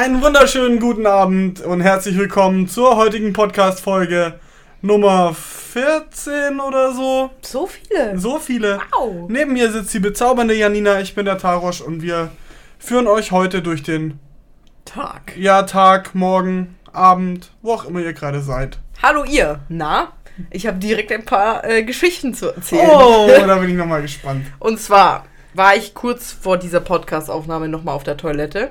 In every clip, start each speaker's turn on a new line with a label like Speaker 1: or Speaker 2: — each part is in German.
Speaker 1: Einen wunderschönen guten Abend und herzlich willkommen zur heutigen Podcast-Folge Nummer 14 oder so.
Speaker 2: So viele.
Speaker 1: So viele.
Speaker 2: Wow.
Speaker 1: Neben mir sitzt die bezaubernde Janina, ich bin der Tarosch und wir führen euch heute durch den
Speaker 2: Tag.
Speaker 1: ja, Tag, Morgen, Abend, wo auch immer ihr gerade seid.
Speaker 2: Hallo ihr. Na? Ich habe direkt ein paar äh, Geschichten zu erzählen.
Speaker 1: Oh, da bin ich nochmal gespannt.
Speaker 2: Und zwar war ich kurz vor dieser Podcast-Aufnahme nochmal auf der Toilette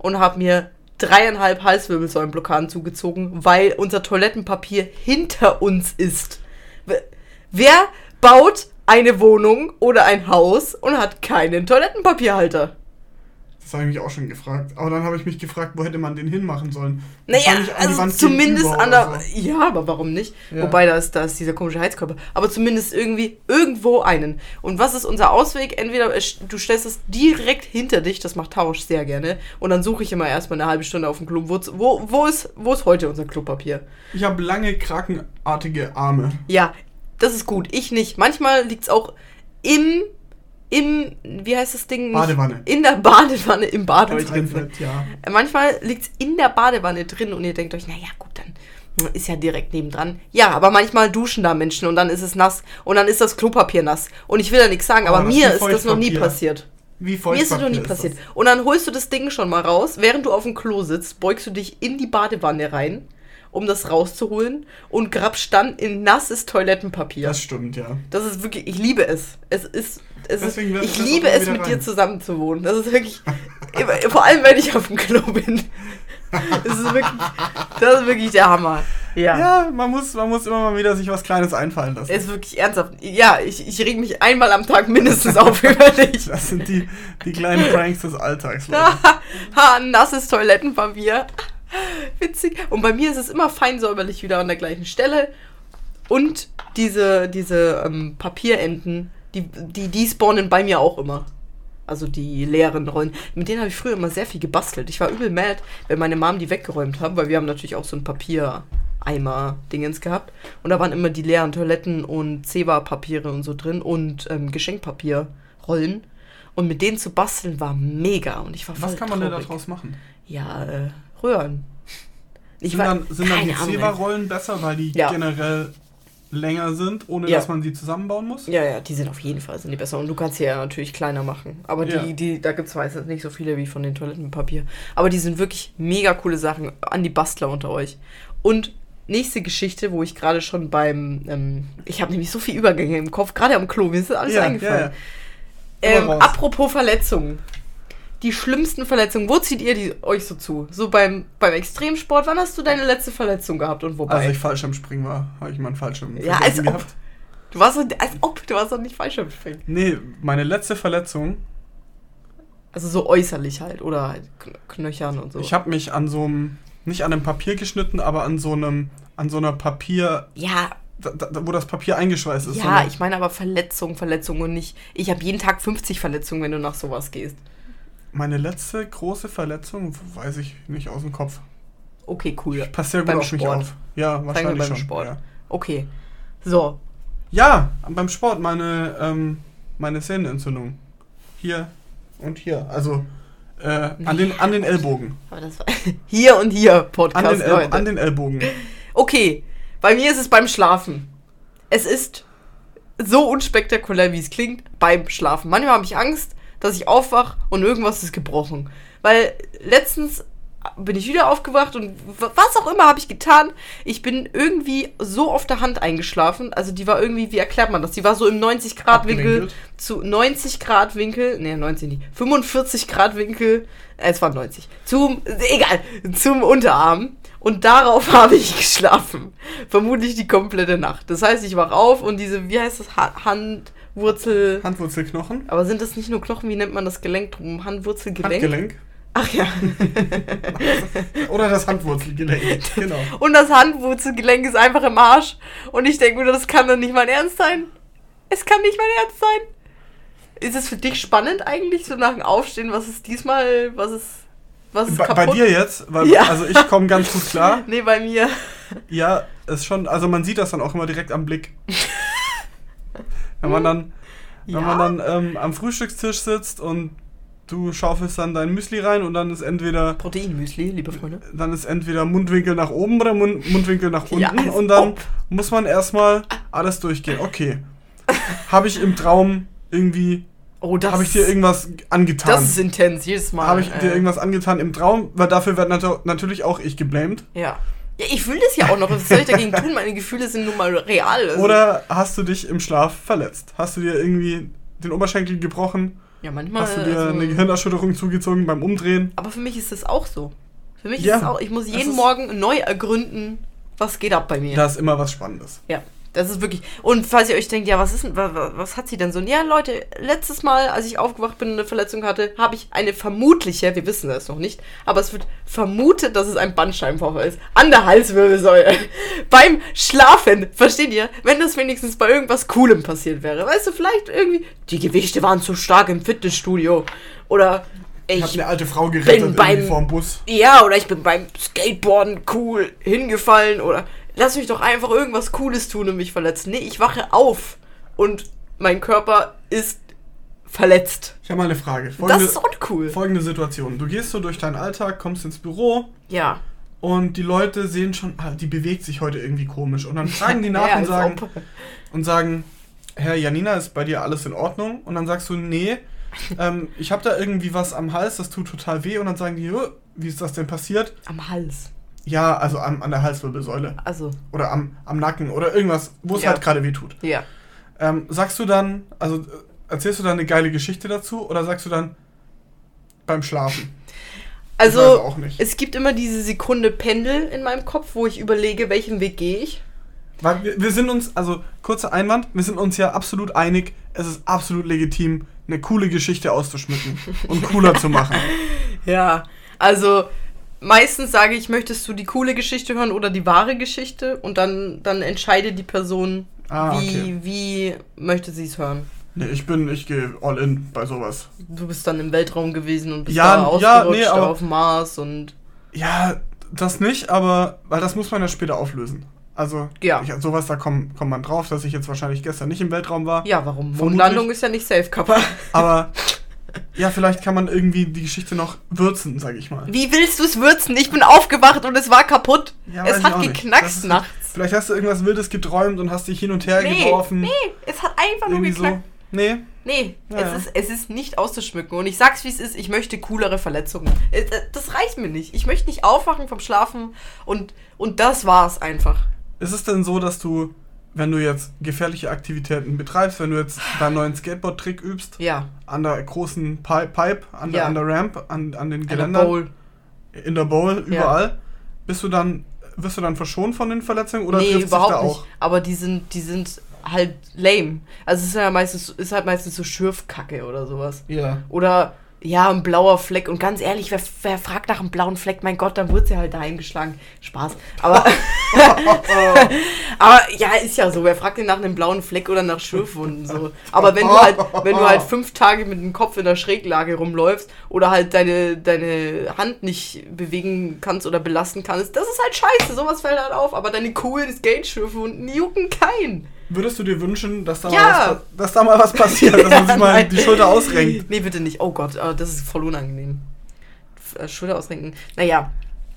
Speaker 2: und habe mir dreieinhalb Halswirbelsäulenblockaden zugezogen, weil unser Toilettenpapier hinter uns ist. Wer baut eine Wohnung oder ein Haus und hat keinen Toilettenpapierhalter?
Speaker 1: Das habe ich mich auch schon gefragt. Aber dann habe ich mich gefragt, wo hätte man den hinmachen sollen?
Speaker 2: Naja,
Speaker 1: an
Speaker 2: also zumindest an der.
Speaker 1: so.
Speaker 2: Ja, aber warum nicht?
Speaker 1: Ja.
Speaker 2: Wobei da ist, da ist dieser komische Heizkörper. Aber zumindest irgendwie irgendwo einen. Und was ist unser Ausweg? Entweder es- du stellst es direkt hinter dich, das macht Tausch sehr gerne. Und dann suche ich immer erstmal eine halbe Stunde auf dem Klo. Wo, wo, wo, ist, wo ist heute unser Klopapier?
Speaker 1: Ich habe lange, krakenartige Arme.
Speaker 2: Ja, das ist gut. Ich nicht. Manchmal liegt es auch im. Im, wie heißt das Ding?
Speaker 1: Badewanne.
Speaker 2: In der Badewanne, im Bad.
Speaker 1: Reinfett, ja.
Speaker 2: Manchmal liegt es in der Badewanne drin und ihr denkt euch, naja, gut, dann ist ja direkt nebendran. Ja, aber manchmal duschen da Menschen und dann ist es nass und dann ist das Klopapier nass. Und ich will ja nichts sagen,
Speaker 1: Oh,
Speaker 2: aber mir
Speaker 1: ist
Speaker 2: das noch nie passiert.
Speaker 1: Wie
Speaker 2: Mir ist das noch nie passiert. Und dann holst du das Ding schon mal raus, während du auf dem Klo sitzt, beugst du dich in die Badewanne rein, um das rauszuholen und grabst dann in nasses Toilettenpapier.
Speaker 1: Das stimmt, ja.
Speaker 2: Das ist wirklich, ich liebe es. Es ist, ist
Speaker 1: ich
Speaker 2: liebe es, mit dir
Speaker 1: rein.
Speaker 2: zusammen zu wohnen. Das ist wirklich, vor allem wenn ich auf dem Klo bin. Das ist wirklich, das ist wirklich der Hammer. Ja.
Speaker 1: Ja, man muss, man muss immer mal wieder sich was Kleines einfallen lassen.
Speaker 2: Es ist wirklich ernsthaft. Ja, ich, ich reg mich einmal am Tag mindestens auf über dich.
Speaker 1: Das sind die, die kleinen Pranks des Alltags, Leute.
Speaker 2: ha, nasses Toilettenpapier. Witzig. Und bei mir ist es immer fein säuberlich wieder an der gleichen Stelle. Und diese, diese ähm, Papierenden, die, die, die spawnen bei mir auch immer. Also die leeren Rollen. Mit denen habe ich früher immer sehr viel gebastelt. Ich war übel mad, wenn meine Mom die weggeräumt hat, weil wir haben natürlich auch so ein Papiereimer-Dingens gehabt. Und da waren immer die leeren Toiletten und Zewa-Papiere und so drin und ähm, Geschenkpapierrollen. Und mit denen zu basteln war mega. Und ich war
Speaker 1: Was kann man denn
Speaker 2: traurig.
Speaker 1: daraus machen?
Speaker 2: Ja, äh, Röhren. Ich
Speaker 1: Sind
Speaker 2: war-
Speaker 1: dann, sind dann die. Zewa-Rollen besser, weil die
Speaker 2: Ja.
Speaker 1: generell länger sind, ohne
Speaker 2: Ja.
Speaker 1: dass man sie zusammenbauen muss?
Speaker 2: Ja, ja, die sind auf jeden Fall sind die besser. Und du kannst sie ja natürlich kleiner machen. Aber die,
Speaker 1: Ja.
Speaker 2: die, da gibt es meistens nicht so viele wie von den Toilettenpapier. Aber die sind wirklich mega coole Sachen an die Bastler unter euch. Und nächste Geschichte, wo ich gerade schon beim, ähm, ich habe nämlich so viele Übergänge im Kopf, gerade am Klo, mir ist alles
Speaker 1: Ja,
Speaker 2: eingefallen. Ähm, apropos Verletzungen. Die schlimmsten Verletzungen, wo zieht ihr die euch so zu? So beim, beim Extremsport, wann hast du deine letzte Verletzung gehabt und wobei?
Speaker 1: Als ich Fallschirmspringen war, habe ich mal einen Fallschirm
Speaker 2: Ja, als ob. Du warst so, als ob, du warst doch nicht falsch am Springen.
Speaker 1: Nee, meine letzte Verletzung,
Speaker 2: Also so äußerlich halt, oder halt Kn- Knöchern und so.
Speaker 1: ich habe mich an so einem, nicht an einem Papier geschnitten, aber an so einem, an so einer Papier,
Speaker 2: ja,
Speaker 1: da, da, wo das Papier eingeschweißt ist.
Speaker 2: ja, ich meine aber Verletzung, Verletzung und nicht. Ich habe jeden Tag 50 Verletzungen, wenn du nach sowas gehst.
Speaker 1: Meine letzte große Verletzung, weiß ich nicht aus dem Kopf.
Speaker 2: Okay, cool.
Speaker 1: Passt sehr gut
Speaker 2: Beim
Speaker 1: auf mich
Speaker 2: Sport.
Speaker 1: auf. Ja, wahrscheinlich
Speaker 2: beim
Speaker 1: schon.
Speaker 2: Sport.
Speaker 1: Ja.
Speaker 2: Okay. So.
Speaker 1: ja, beim Sport meine, ähm, meine Sehnenentzündung. Hier und hier. Also äh, an, den, an den Ellbogen.
Speaker 2: Aber das war hier und hier
Speaker 1: An
Speaker 2: Podcast,
Speaker 1: den, El an den Ellbogen.
Speaker 2: Okay, bei mir ist es beim Schlafen. Es ist so unspektakulär, wie es klingt, beim Schlafen. Manchmal habe ich Angst, dass ich aufwach und irgendwas ist gebrochen. Weil letztens bin ich wieder aufgewacht und was auch immer habe ich getan. Ich bin irgendwie so auf der Hand eingeschlafen. Also die war irgendwie, wie erklärt man das? Die war so im 90 Grad Winkel zu 90 Grad Winkel, nee, 90 nicht, 45 Grad Winkel, äh, es war 90, zum, egal, zum Unterarm. Und darauf habe ich geschlafen. Vermutlich die komplette Nacht. Das heißt, ich wach auf und diese, wie heißt das, ha Handwurzel.
Speaker 1: Handwurzelknochen.
Speaker 2: Aber sind das nicht nur Knochen, wie nennt man das Gelenk drum? Handwurzelgelenk?
Speaker 1: Handgelenk.
Speaker 2: Ach ja.
Speaker 1: Oder das Handwurzelgelenk. genau.
Speaker 2: Und das Handwurzelgelenk ist einfach im Arsch. Und ich denke mir, das kann doch nicht mein Ernst sein. Es kann nicht mein Ernst sein. Ist es für dich spannend eigentlich, so nach dem Aufstehen, was ist diesmal, was ist, was ist
Speaker 1: Bei,
Speaker 2: kaputt?
Speaker 1: bei dir jetzt? Weil,
Speaker 2: Ja.
Speaker 1: Also ich komme ganz gut klar.
Speaker 2: Nee, bei mir.
Speaker 1: Ja, ist schon, also man sieht das dann auch immer direkt am Blick. Wenn man dann,
Speaker 2: Ja?
Speaker 1: wenn man dann ähm, am Frühstückstisch sitzt und du schaufelst dann dein Müsli rein und dann ist entweder
Speaker 2: Proteinmüsli, liebe Freunde.
Speaker 1: dann ist entweder Mundwinkel nach oben oder Mund, Mundwinkel nach unten
Speaker 2: Ja,
Speaker 1: und dann
Speaker 2: ob.
Speaker 1: muss man erstmal alles durchgehen. Okay. Habe ich im Traum irgendwie
Speaker 2: Oh, das
Speaker 1: habe ich dir irgendwas angetan?
Speaker 2: Das ist intens, jedes Mal.
Speaker 1: Habe ich dir
Speaker 2: äh,
Speaker 1: irgendwas angetan im Traum? Weil dafür wird nat natürlich auch ich geblamed.
Speaker 2: Ja. Ja, ich fühle das ja auch noch. Was soll ich dagegen tun? Meine Gefühle sind nun mal real. Also,
Speaker 1: Oder hast du dich im Schlaf verletzt? Hast du dir irgendwie den Oberschenkel gebrochen?
Speaker 2: Ja, manchmal.
Speaker 1: Hast du dir
Speaker 2: also,
Speaker 1: eine Gehirnerschütterung zugezogen beim Umdrehen?
Speaker 2: aber für mich ist das auch so. Für mich
Speaker 1: Ja,
Speaker 2: ist es auch. Ich muss jeden Morgen neu ergründen, was geht ab bei mir.
Speaker 1: Da ist immer was Spannendes.
Speaker 2: Ja, das ist wirklich. Und falls ihr euch denkt, ja, was ist denn, was, was hat sie denn so? Ja, Leute, letztes Mal, als ich aufgewacht bin und eine Verletzung hatte, habe ich eine vermutliche, wir wissen das noch nicht, aber es wird vermutet, dass es ein Bandscheibenvorfall ist. An der Halswirbelsäule. Beim Schlafen. Versteht ihr? Wenn das wenigstens bei irgendwas Coolem passiert wäre. Weißt du, vielleicht irgendwie, die Gewichte waren zu stark im Fitnessstudio. Oder
Speaker 1: Ich
Speaker 2: ich
Speaker 1: habe eine alte Frau gerettet
Speaker 2: bin beim-
Speaker 1: vorm Bus.
Speaker 2: ja, oder ich bin beim Skateboarden cool hingefallen oder lass mich doch einfach irgendwas Cooles tun und mich verletzen. Nee, ich wache auf und mein Körper ist verletzt.
Speaker 1: Ich habe mal eine Frage.
Speaker 2: Das
Speaker 1: Folgende,
Speaker 2: ist uncool.
Speaker 1: folgende Situation. Du gehst so durch deinen Alltag, kommst ins Büro
Speaker 2: Ja.
Speaker 1: und die Leute sehen schon, ah, die bewegt sich heute irgendwie komisch. Und dann fragen die nach
Speaker 2: Ja,
Speaker 1: und, sagen, und sagen, Herr Janina, ist bei dir alles in Ordnung? Und dann sagst du, nee, ähm, ich habe da irgendwie was am Hals, das tut total weh. Und dann sagen die, "Jö, wie ist das denn passiert?
Speaker 2: Am Hals.
Speaker 1: Ja, also an, an der Halswirbelsäule
Speaker 2: Also,
Speaker 1: oder am, am Nacken oder irgendwas, wo es
Speaker 2: Ja.
Speaker 1: halt gerade weh tut.
Speaker 2: ja.
Speaker 1: Ähm, sagst du dann, also äh, erzählst du dann eine geile Geschichte dazu oder sagst du dann beim Schlafen?
Speaker 2: Also,
Speaker 1: auch nicht.
Speaker 2: es gibt immer diese Sekunde Pendel in meinem Kopf, wo ich überlege, welchen Weg gehe ich.
Speaker 1: Weil wir, wir sind uns, also kurzer Einwand, wir sind uns ja absolut einig, es ist absolut legitim, eine coole Geschichte auszuschmücken und cooler zu machen.
Speaker 2: Ja, also meistens sage ich, möchtest du die coole Geschichte hören oder die wahre Geschichte? Und dann, dann entscheidet die Person,
Speaker 1: Ah,
Speaker 2: wie,
Speaker 1: okay.
Speaker 2: wie möchte sie es hören.
Speaker 1: Nee, ich bin, ich gehe all in bei sowas.
Speaker 2: Du bist dann im Weltraum gewesen und bist
Speaker 1: Ja,
Speaker 2: da
Speaker 1: ja,
Speaker 2: ausgerutscht
Speaker 1: nee, aber-
Speaker 2: auf Mars und
Speaker 1: Ja, das nicht, aber, weil das muss man ja später auflösen. Also,
Speaker 2: Ja.
Speaker 1: ich, sowas, da kommt, kommt man drauf, dass ich jetzt wahrscheinlich gestern nicht im Weltraum war.
Speaker 2: ja, warum? Mondlandung ist ja nicht safe, Kappa.
Speaker 1: Aber, ja, vielleicht kann man irgendwie die Geschichte noch würzen, sag ich mal.
Speaker 2: Wie willst du es würzen? Ich bin aufgewacht und es war kaputt.
Speaker 1: Ja,
Speaker 2: es hat geknackst nachts.
Speaker 1: Vielleicht hast du irgendwas Wildes geträumt und hast dich hin und her
Speaker 2: Nee,
Speaker 1: geworfen.
Speaker 2: nee, es hat einfach nur
Speaker 1: irgendwie so.
Speaker 2: geknackt.
Speaker 1: Nee.
Speaker 2: Nee,
Speaker 1: Ja,
Speaker 2: es. Ist, es ist nicht auszuschmücken. Und ich sag's wie es ist, ich möchte coolere Verletzungen. Äh, äh, Das reicht mir nicht. Ich möchte nicht aufwachen vom Schlafen und, und das war's einfach.
Speaker 1: Ist es denn so, dass du, wenn du jetzt gefährliche Aktivitäten betreibst, wenn du jetzt deinen neuen Skateboard-Trick übst,
Speaker 2: Ja,
Speaker 1: an der großen Pi Pipe, an der,
Speaker 2: Ja.
Speaker 1: an der Ramp, an, an den Geländern, in der Bowl, überall, bist du dann, wirst du dann verschont von den Verletzungen oder
Speaker 2: nee, überhaupt
Speaker 1: da
Speaker 2: nicht.
Speaker 1: auch?
Speaker 2: Aber die sind, die sind halt lame. Also es ist ja meistens, ist halt meistens so Schürfkacke oder sowas.
Speaker 1: Ja.
Speaker 2: Oder ja, ein blauer Fleck. Und ganz ehrlich, wer, wer fragt nach einem blauen Fleck? Mein Gott, dann wurde sie halt daheim geschlagen. Spaß. Aber, aber ja, ist ja so. Wer fragt denn nach einem blauen Fleck oder nach Schürfwunden? So. Aber wenn du halt, wenn du halt fünf Tage mit dem Kopf in der Schräglage rumläufst oder halt deine, deine Hand nicht bewegen kannst oder belasten kannst, das ist halt scheiße. Sowas fällt halt auf. Aber deine coolen Skate-Schürfwunden jucken keinen.
Speaker 1: Würdest du dir wünschen, dass da,
Speaker 2: Ja.
Speaker 1: mal, was, dass da mal was passiert, dass man sich mal
Speaker 2: Nein.
Speaker 1: die Schulter ausrenkt?
Speaker 2: Nee, bitte nicht. Oh Gott, ah, das ist voll unangenehm. Äh, Schulter ausrenken. Naja.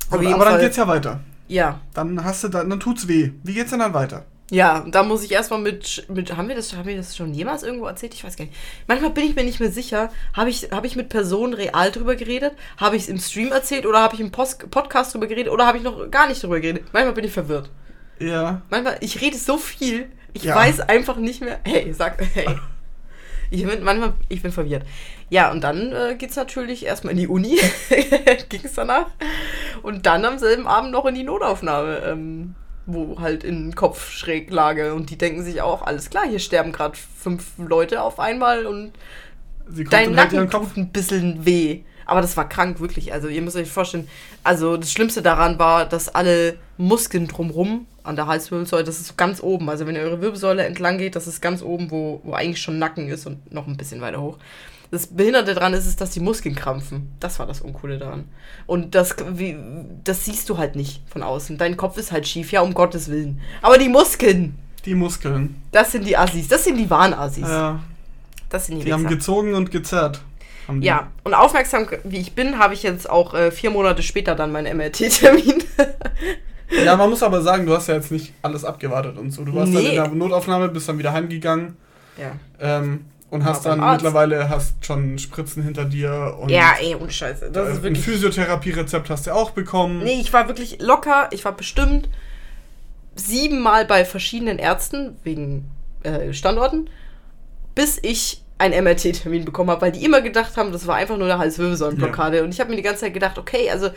Speaker 2: Auf
Speaker 1: Aber, aber dann geht's ja weiter.
Speaker 2: Ja.
Speaker 1: Dann hast du da, dann tut's weh. Wie geht's denn dann weiter?
Speaker 2: Ja, da muss ich erstmal mit, mit. Haben wir, das, haben wir das schon jemals irgendwo erzählt? Ich weiß gar nicht. Manchmal bin ich mir nicht mehr sicher. Habe ich, hab ich mit Personen real drüber geredet? Habe ich es im Stream erzählt? Oder habe ich im Post, Podcast drüber geredet? Oder habe ich noch gar nicht drüber geredet? Manchmal bin ich verwirrt.
Speaker 1: Ja.
Speaker 2: Manchmal, ich rede so viel, ich
Speaker 1: Ja.
Speaker 2: weiß einfach nicht mehr. Hey, sag, hey. Ich bin manchmal, ich bin verwirrt. Ja, und dann äh, geht's natürlich erstmal in die Uni, ging's danach. Und dann am selben Abend noch in die Notaufnahme, ähm, wo halt in Kopfschräglage. Und die denken sich auch, alles klar, hier sterben gerade fünf Leute auf einmal und dein Nacken
Speaker 1: Kopf.
Speaker 2: tut ein bisschen weh. Aber das war krank, wirklich. Also ihr müsst euch vorstellen, also das Schlimmste daran war, dass alle Muskeln drumrum an der Halswirbelsäule, das ist ganz oben. Also wenn ihr eure Wirbelsäule entlang geht, das ist ganz oben, wo, wo eigentlich schon Nacken ist und noch ein bisschen weiter hoch. Das Behinderte daran ist, ist, dass die Muskeln krampfen. Das war das Uncoole daran. Und das, wie, das siehst du halt nicht von außen. Dein Kopf ist halt schief, ja, um Gottes Willen. Aber die Muskeln,
Speaker 1: Die Muskeln.
Speaker 2: das sind die Assis. Das sind die wahren Assis.
Speaker 1: Ja.
Speaker 2: Das sind die,
Speaker 1: Die haben
Speaker 2: Wichser.
Speaker 1: gezogen und gezerrt.
Speaker 2: Ja, und aufmerksam wie ich bin, habe ich jetzt auch äh, vier Monate später dann meinen MRT-Termin.
Speaker 1: Ja, man muss aber sagen, du hast ja jetzt nicht alles abgewartet und so. Du warst dann
Speaker 2: Nee.
Speaker 1: in der Notaufnahme, bist dann wieder heimgegangen
Speaker 2: ja.
Speaker 1: ähm, und hast dann
Speaker 2: Arzt.
Speaker 1: mittlerweile hast schon Spritzen hinter dir und
Speaker 2: Ja, ey, ohne Scheiße. Das
Speaker 1: äh,
Speaker 2: ist
Speaker 1: ein. Physiotherapie-Rezept hast du auch bekommen.
Speaker 2: Nee, ich war wirklich locker. Ich war bestimmt siebenmal bei verschiedenen Ärzten wegen äh, Standorten, bis ich einen MRT-Termin bekommen habe, weil die immer gedacht haben, das war einfach nur eine Halswirbelsäulenblockade. Und ich habe mir die ganze Zeit gedacht, okay, also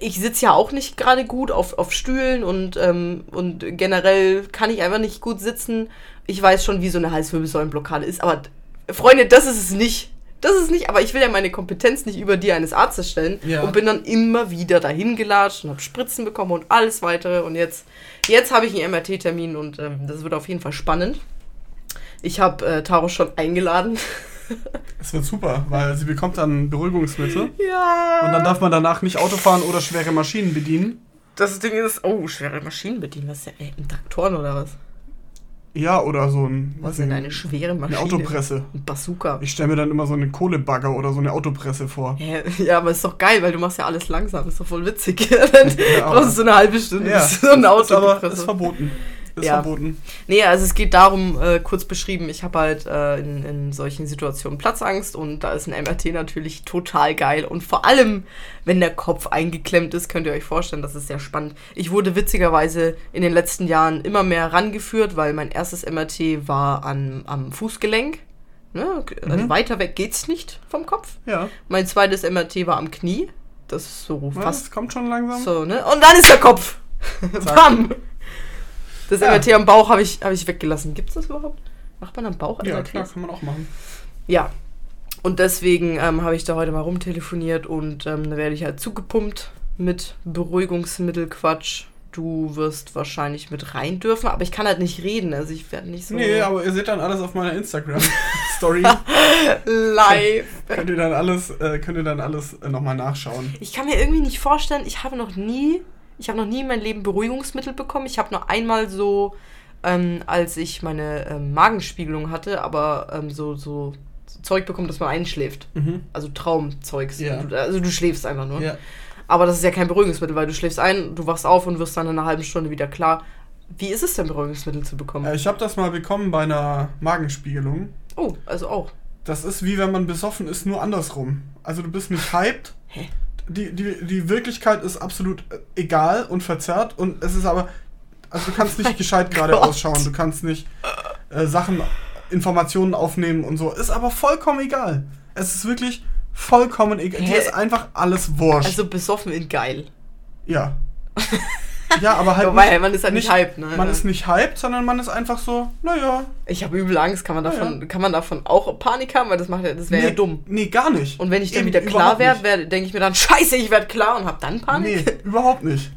Speaker 2: ich sitze ja auch nicht gerade gut auf, auf Stühlen und, ähm, und generell kann ich einfach nicht gut sitzen. Ich weiß schon, wie so eine Halswirbelsäulenblockade ist, aber Freunde, das ist es nicht. Das ist es nicht, aber ich will ja meine Kompetenz nicht über die eines Arztes stellen
Speaker 1: Ja.
Speaker 2: und bin dann immer wieder dahin gelatscht und habe Spritzen bekommen und alles weitere. Und jetzt, jetzt habe ich einen MRT-Termin und ähm, das wird auf jeden Fall spannend. Ich habe äh, Taro schon eingeladen.
Speaker 1: Es wird super, weil sie bekommt dann Beruhigungsmittel
Speaker 2: Ja.
Speaker 1: und dann darf man danach nicht Auto fahren oder schwere Maschinen bedienen.
Speaker 2: das Ding ist, oh, schwere Maschinen bedienen. Was ist ja, ey, ein Traktoren oder was?
Speaker 1: Ja, oder so ein,
Speaker 2: Was ist denn eine schwere
Speaker 1: eine
Speaker 2: Maschine?
Speaker 1: Autopresse.
Speaker 2: Ein Bazooka.
Speaker 1: Ich stelle mir dann immer so eine Kohlebagger oder so eine Autopresse vor.
Speaker 2: Ja, aber ist doch geil, weil du machst ja alles langsam. Ist doch voll witzig. Dann
Speaker 1: Ja,
Speaker 2: brauchst du so eine halbe Stunde,
Speaker 1: Ja,
Speaker 2: bis so ein Auto
Speaker 1: ist aber ist verboten. Ist
Speaker 2: Ja.
Speaker 1: verboten.
Speaker 2: Nee, also es geht darum, äh, kurz beschrieben, ich habe halt äh, in, in solchen Situationen Platzangst und da ist ein MRT natürlich total geil. Und vor allem, wenn der Kopf eingeklemmt ist, könnt ihr euch vorstellen, das ist sehr spannend. Ich wurde witzigerweise in den letzten Jahren immer mehr rangeführt, weil mein erstes MRT war an, am Fußgelenk. Ne? Also
Speaker 1: Mhm.
Speaker 2: weiter weg geht's nicht vom Kopf.
Speaker 1: Ja,
Speaker 2: Mein zweites MRT war am Knie. Das ist so
Speaker 1: was?
Speaker 2: fast
Speaker 1: kommt schon langsam.
Speaker 2: so, ne? Und dann ist der Kopf. Bam! Das
Speaker 1: Ja.
Speaker 2: MRT am Bauch habe ich, hab ich weggelassen. Gibt es das überhaupt? Macht man am Bauch
Speaker 1: Ja,
Speaker 2: MRTs?
Speaker 1: klar, kann man auch machen.
Speaker 2: Ja. Und deswegen ähm, habe ich da heute mal rumtelefoniert und ähm, da werde ich halt zugepumpt mit Beruhigungsmittelquatsch. Du wirst wahrscheinlich mit rein dürfen, aber ich kann halt nicht reden. Also ich werde nicht so
Speaker 1: Nee, aber ihr seht dann alles auf meiner Instagram-Story.
Speaker 2: live.
Speaker 1: könnt ihr dann alles, äh, könnt ihr dann alles äh, nochmal nachschauen.
Speaker 2: Ich kann mir irgendwie nicht vorstellen, ich habe noch nie, ich habe noch nie in meinem Leben Beruhigungsmittel bekommen. Ich habe nur einmal so, ähm, als ich meine ähm, Magenspiegelung hatte, aber ähm, so, so Zeug bekommen, dass man einschläft.
Speaker 1: Mhm.
Speaker 2: Also Traumzeugs.
Speaker 1: Ja.
Speaker 2: Du, also du schläfst einfach nur.
Speaker 1: Ja.
Speaker 2: Aber das ist ja kein Beruhigungsmittel, weil du schläfst ein, du wachst auf und wirst dann in einer halben Stunde wieder klar. Wie ist es denn, Beruhigungsmittel zu bekommen?
Speaker 1: Äh, ich habe das mal bekommen bei einer Magenspiegelung.
Speaker 2: oh, also auch.
Speaker 1: Das ist wie wenn man besoffen ist, nur andersrum. Also du bist nicht hyped.
Speaker 2: Hä?
Speaker 1: Die, die, die Wirklichkeit ist absolut äh, egal und verzerrt und es ist aber. Also du kannst nicht gescheit gerade ausschauen, du kannst nicht äh, Sachen, Informationen aufnehmen und so. Ist aber vollkommen egal. Es ist wirklich vollkommen egal.
Speaker 2: Hä?
Speaker 1: Dir ist einfach alles wurscht.
Speaker 2: Also besoffen in geil.
Speaker 1: ja. Ja, aber halt.
Speaker 2: Wobei, man ist halt nicht
Speaker 1: nicht-
Speaker 2: hyped, ne?
Speaker 1: Man ist nicht hyped, sondern man ist einfach so, naja.
Speaker 2: Ich habe übel Angst. Kann man davon, kann man davon auch Panik haben? Weil das macht ja, das wäre
Speaker 1: nee,
Speaker 2: ja dumm.
Speaker 1: Nee, gar nicht.
Speaker 2: Und wenn ich dann
Speaker 1: Eben,
Speaker 2: wieder klar werde,
Speaker 1: nicht.
Speaker 2: werde denke ich mir dann, scheiße, ich werde klar und habe dann Panik.
Speaker 1: Nee, überhaupt nicht.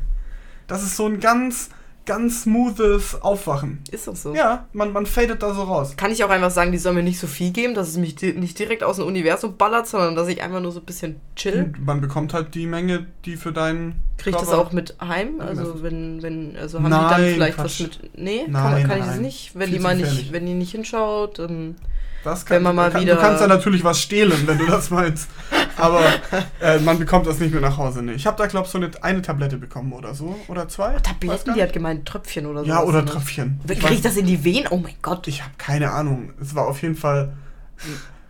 Speaker 1: Das ist so ein ganz, ganz smoothes Aufwachen.
Speaker 2: Ist doch so.
Speaker 1: Ja, man, man fadet da so raus.
Speaker 2: Kann ich auch einfach sagen, die sollen mir nicht so viel geben, dass es mich di nicht direkt aus dem Universum ballert, sondern dass ich einfach nur so ein bisschen chill.
Speaker 1: Und man bekommt halt die Menge, die für deinen.
Speaker 2: Kriege ich das auch mit heim? Also wenn, wenn, also haben die dann
Speaker 1: Nein,
Speaker 2: vielleicht
Speaker 1: Quatsch.
Speaker 2: was mit. Nee, kann,
Speaker 1: Nein,
Speaker 2: kann ich
Speaker 1: nein.
Speaker 2: das nicht? Wenn
Speaker 1: Viel
Speaker 2: die mal nicht, wenn die nicht hinschaut, ähm,
Speaker 1: Das
Speaker 2: wenn man mal
Speaker 1: kann,
Speaker 2: wieder-
Speaker 1: Du kannst ja natürlich was stehlen, wenn du das meinst. Aber äh, man bekommt das nicht mehr nach Hause. Nee. Ich habe da, glaube ich, so eine, eine Tablette bekommen oder so. Oder zwei. Weiß
Speaker 2: Tabletten, die hat gemeint Tröpfchen oder so.
Speaker 1: Ja, oder Tröpfchen.
Speaker 2: Wie
Speaker 1: Ich
Speaker 2: kriege ich
Speaker 1: weiß-
Speaker 2: das in die Venen? Oh mein Gott.
Speaker 1: Ich habe keine Ahnung. Es war auf jeden Fall,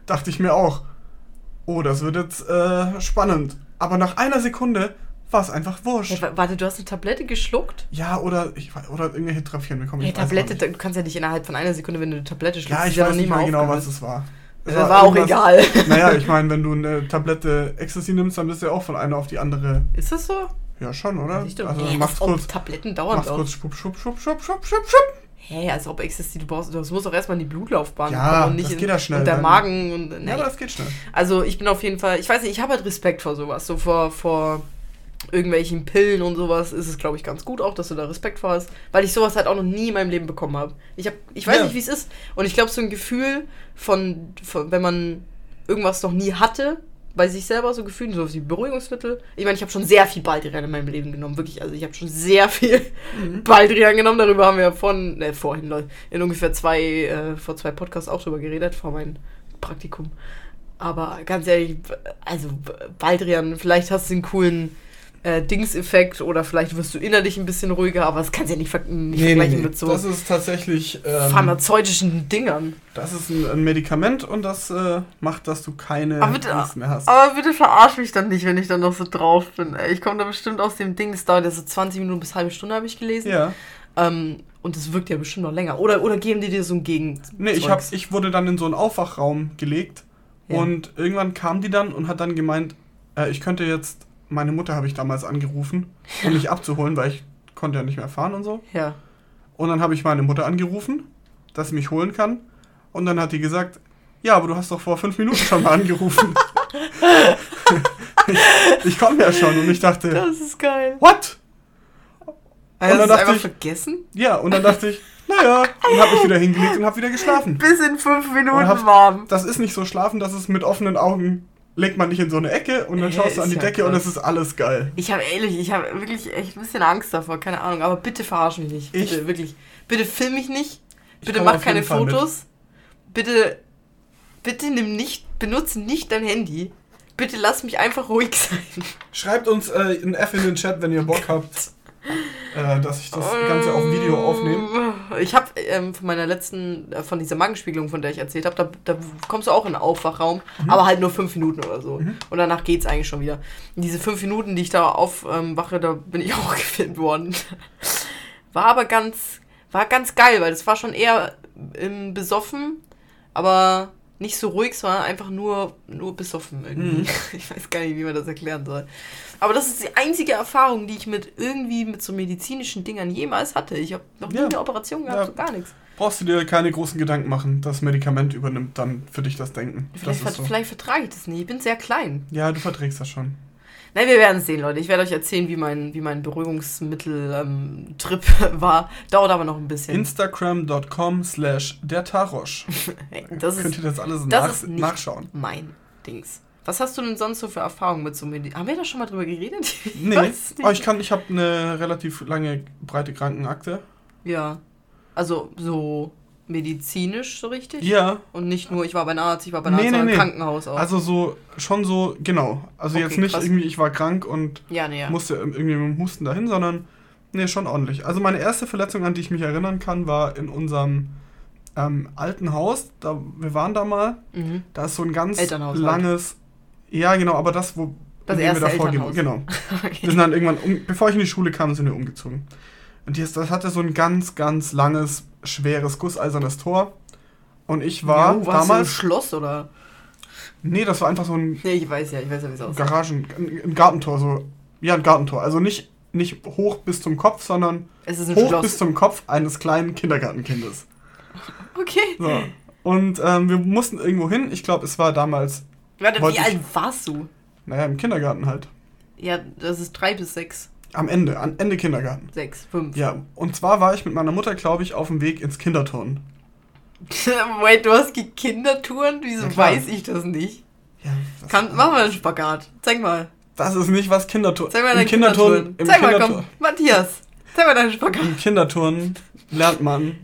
Speaker 1: dachte ich mir auch, oh, das wird jetzt äh, spannend. Aber nach einer Sekunde war es einfach wurscht.
Speaker 2: Wa- warte, du hast eine Tablette geschluckt?
Speaker 1: Ja, oder ich oder irgendwelche Tröpfchen bekommen. Weiß
Speaker 2: Tablette, du kannst ja nicht innerhalb von einer Sekunde, wenn du eine Tablette schluckst,
Speaker 1: Ja, ich
Speaker 2: ja
Speaker 1: weiß
Speaker 2: noch
Speaker 1: nicht
Speaker 2: mal
Speaker 1: genau, was es war. Es
Speaker 2: Das war auch egal.
Speaker 1: Naja, ich meine, wenn du eine Tablette Ecstasy nimmst, dann bist du ja auch von einer auf die andere.
Speaker 2: Ist das so?
Speaker 1: Ja, schon, oder? Also
Speaker 2: hey,
Speaker 1: machst kurz,
Speaker 2: Tabletten dauern
Speaker 1: machst
Speaker 2: auch.
Speaker 1: kurz schwupp, schwupp, schwupp, schwupp, schwupp, schwupp, schwupp.
Speaker 2: Hey, als ob Ecstasy, du brauchst, das muss doch erstmal in die Blutlaufbahn
Speaker 1: Ja,
Speaker 2: und nicht
Speaker 1: das geht ja schnell,
Speaker 2: und der Magen und nee.
Speaker 1: Ja, aber das geht schnell.
Speaker 2: Also ich bin auf jeden Fall, ich weiß nicht, ich habe halt Respekt vor sowas, so vor, vor irgendwelchen Pillen und sowas ist es, glaube ich, ganz gut auch, dass du da Respekt vor hast, weil ich sowas halt auch noch nie in meinem Leben bekommen habe. Ich, hab, ich weiß
Speaker 1: Ja.
Speaker 2: nicht, wie es ist und ich glaube, so ein Gefühl von, von, wenn man irgendwas noch nie hatte, bei sich selber so Gefühlen, so wie Beruhigungsmittel. Ich meine, ich habe schon sehr viel Baldrian in meinem Leben genommen, wirklich. Also ich habe schon sehr viel Baldrian genommen. Darüber haben wir ja von, äh, vorhin, Leute, in ungefähr zwei, äh, vor zwei Podcasts auch drüber geredet, vor meinem Praktikum. Aber ganz ehrlich, also Baldrian, vielleicht hast du einen coolen äh, Dingseffekt oder vielleicht wirst du innerlich ein bisschen ruhiger, aber das kannst du ja nicht, ver nicht vergleichen mit so
Speaker 1: Das ist tatsächlich. Ähm,
Speaker 2: pharmazeutischen Dingern.
Speaker 1: das ist ein, ein Medikament und das äh, macht, dass du keine
Speaker 2: Aber bitte-
Speaker 1: Angst mehr hast.
Speaker 2: Aber bitte verarsch mich dann nicht, wenn ich dann noch so drauf bin. Ey, Ich komme da bestimmt aus dem Ding, das dauert ja so 20 Minuten bis halbe Stunde, habe ich gelesen.
Speaker 1: Ja.
Speaker 2: Ähm, und das wirkt ja bestimmt noch länger. Oder, oder geben die dir so ein Gegen.
Speaker 1: Nee, ich, hab, ich wurde dann in so einen Aufwachraum gelegt
Speaker 2: Ja.
Speaker 1: und irgendwann kam die dann und hat dann gemeint, äh, ich könnte jetzt, meine Mutter habe ich damals angerufen, um mich abzuholen, weil ich konnte ja nicht mehr fahren und so.
Speaker 2: Ja.
Speaker 1: Und dann habe ich meine Mutter angerufen, dass sie mich holen kann. Und dann hat die gesagt, ja, aber du hast doch vor fünf Minuten schon mal angerufen. ich ich komme ja schon und ich dachte,
Speaker 2: Das ist geil.
Speaker 1: what?
Speaker 2: Hast du
Speaker 1: dann dachte
Speaker 2: einfach
Speaker 1: ich-
Speaker 2: vergessen?
Speaker 1: Ja, und dann dachte ich, naja, und habe mich wieder hingelegt und habe wieder geschlafen.
Speaker 2: Bis in fünf Minuten
Speaker 1: Und
Speaker 2: warm.
Speaker 1: Das ist nicht so schlafen, das ist mit offenen Augen, legt man nicht in so eine Ecke und dann schaust du an die
Speaker 2: ja
Speaker 1: Decke und
Speaker 2: krass.
Speaker 1: es ist alles geil.
Speaker 2: Ich habe ehrlich, ich habe wirklich echt ein bisschen Angst davor, keine Ahnung. Aber bitte verarsch mich nicht. Bitte,
Speaker 1: Ich-
Speaker 2: wirklich. Bitte film mich nicht.
Speaker 1: Ich
Speaker 2: Bitte mach keine. Fotos. Bitte, bitte nimm nicht, benutze nicht dein Handy. Bitte lass mich einfach ruhig sein.
Speaker 1: Schreibt uns äh, ein F in den Chat, wenn ihr Bock habt, äh, dass ich das Ganze auf Video aufnehme.
Speaker 2: Ich habe ähm, von meiner letzten, äh, von dieser Magenspiegelung, von der ich erzählt habe, da, da kommst du auch in einen Aufwachraum,
Speaker 1: Mhm.
Speaker 2: aber halt nur fünf Minuten oder so. Und danach geht's eigentlich schon wieder. Und diese fünf Minuten, die ich da aufwache, da bin ich auch gefilmt worden. War aber ganz, war ganz geil, weil das war schon eher ähm, besoffen, aber nicht so ruhig, sondern einfach nur, nur besoffen irgendwie.
Speaker 1: Mhm.
Speaker 2: Ich weiß gar nicht, wie man das erklären soll. Aber das ist die einzige Erfahrung, die ich mit irgendwie mit so medizinischen Dingern jemals hatte. Ich habe noch nie
Speaker 1: Ja.
Speaker 2: eine Operation gehabt,
Speaker 1: Ja.
Speaker 2: so gar nichts.
Speaker 1: Brauchst du dir keine großen Gedanken machen. Das Medikament übernimmt dann für dich das Denken.
Speaker 2: Vielleicht,
Speaker 1: das so.
Speaker 2: vielleicht vertrage ich das nicht. Ich bin sehr klein.
Speaker 1: Ja, du verträgst das schon.
Speaker 2: Nein, wir werden es sehen, Leute. Ich werde euch erzählen, wie mein, wie mein Beruhigungsmittel-Trip war. Dauert aber noch ein bisschen.
Speaker 1: Instagram.com slash der Tarosch.
Speaker 2: Hey,
Speaker 1: Könnt ihr das alles
Speaker 2: das
Speaker 1: nach, nachschauen.
Speaker 2: mein Dings. Was hast du denn sonst so für Erfahrungen mit so Medi Haben wir da schon mal drüber geredet?
Speaker 1: Nee, aber ich kann, ich habe eine relativ lange, breite Krankenakte.
Speaker 2: Ja. Also so medizinisch so richtig?
Speaker 1: Ja,
Speaker 2: Und nicht nur, ich war beim Arzt, ich war beim
Speaker 1: Nee,
Speaker 2: Arzt,
Speaker 1: nee, nee.
Speaker 2: im Krankenhaus auch.
Speaker 1: also so, schon so, genau. Also
Speaker 2: Okay,
Speaker 1: jetzt nicht
Speaker 2: krass.
Speaker 1: irgendwie, ich war krank und
Speaker 2: ja, nee, ja.
Speaker 1: musste irgendwie mit dem Husten dahin, sondern nee, schon ordentlich. Also meine erste Verletzung, an die ich mich erinnern kann, war in unserem ähm, alten Haus. Da, wir waren da mal.
Speaker 2: Mhm.
Speaker 1: Da ist so ein ganz
Speaker 2: halt.
Speaker 1: langes. Ja, genau, aber das, wo
Speaker 2: Das erste
Speaker 1: wir davor
Speaker 2: Elternhaus.
Speaker 1: gewohnt- Genau. Wir
Speaker 2: Okay.
Speaker 1: sind dann irgendwann, um, bevor ich in die Schule kam, sind wir umgezogen. Und das, das hatte so ein ganz, ganz langes, schweres, gusseisernes Tor. Und ich war
Speaker 2: Jo, warst du im
Speaker 1: damals.
Speaker 2: Schloss oder?
Speaker 1: Nee, das war einfach so ein
Speaker 2: Nee, ich weiß ja, ich weiß ja, wie es aussieht.
Speaker 1: Garagen, ein, ein Gartentor, so. Ja, ein Gartentor. Also nicht, nicht hoch bis zum Kopf, sondern
Speaker 2: ein
Speaker 1: hoch
Speaker 2: Schloss.
Speaker 1: bis zum Kopf eines kleinen Kindergartenkindes.
Speaker 2: okay.
Speaker 1: So. Und ähm, wir mussten irgendwo hin. Ich glaube, es war damals,
Speaker 2: Warte, wie alt warst du?
Speaker 1: naja, im Kindergarten halt.
Speaker 2: Ja, das ist drei bis sechs.
Speaker 1: Am Ende, am Ende Kindergarten.
Speaker 2: Sechs, fünf.
Speaker 1: Ja, und zwar war ich mit meiner Mutter, glaube ich, auf dem Weg ins Kinderturnen.
Speaker 2: Wait, du hast Kindertouren? Wieso
Speaker 1: Ja,
Speaker 2: weiß ich das nicht?
Speaker 1: Ja, was-
Speaker 2: Kann, mach mal einen Spagat. Zeig mal.
Speaker 1: Das ist nicht was Kinderturnen.
Speaker 2: Zeig mal
Speaker 1: Im
Speaker 2: deine
Speaker 1: Kinderturnen, im,
Speaker 2: Zeig mal,
Speaker 1: Kindertur
Speaker 2: komm. Matthias. Zeig mal deinen Spagat.
Speaker 1: im Kinderturnen lernt man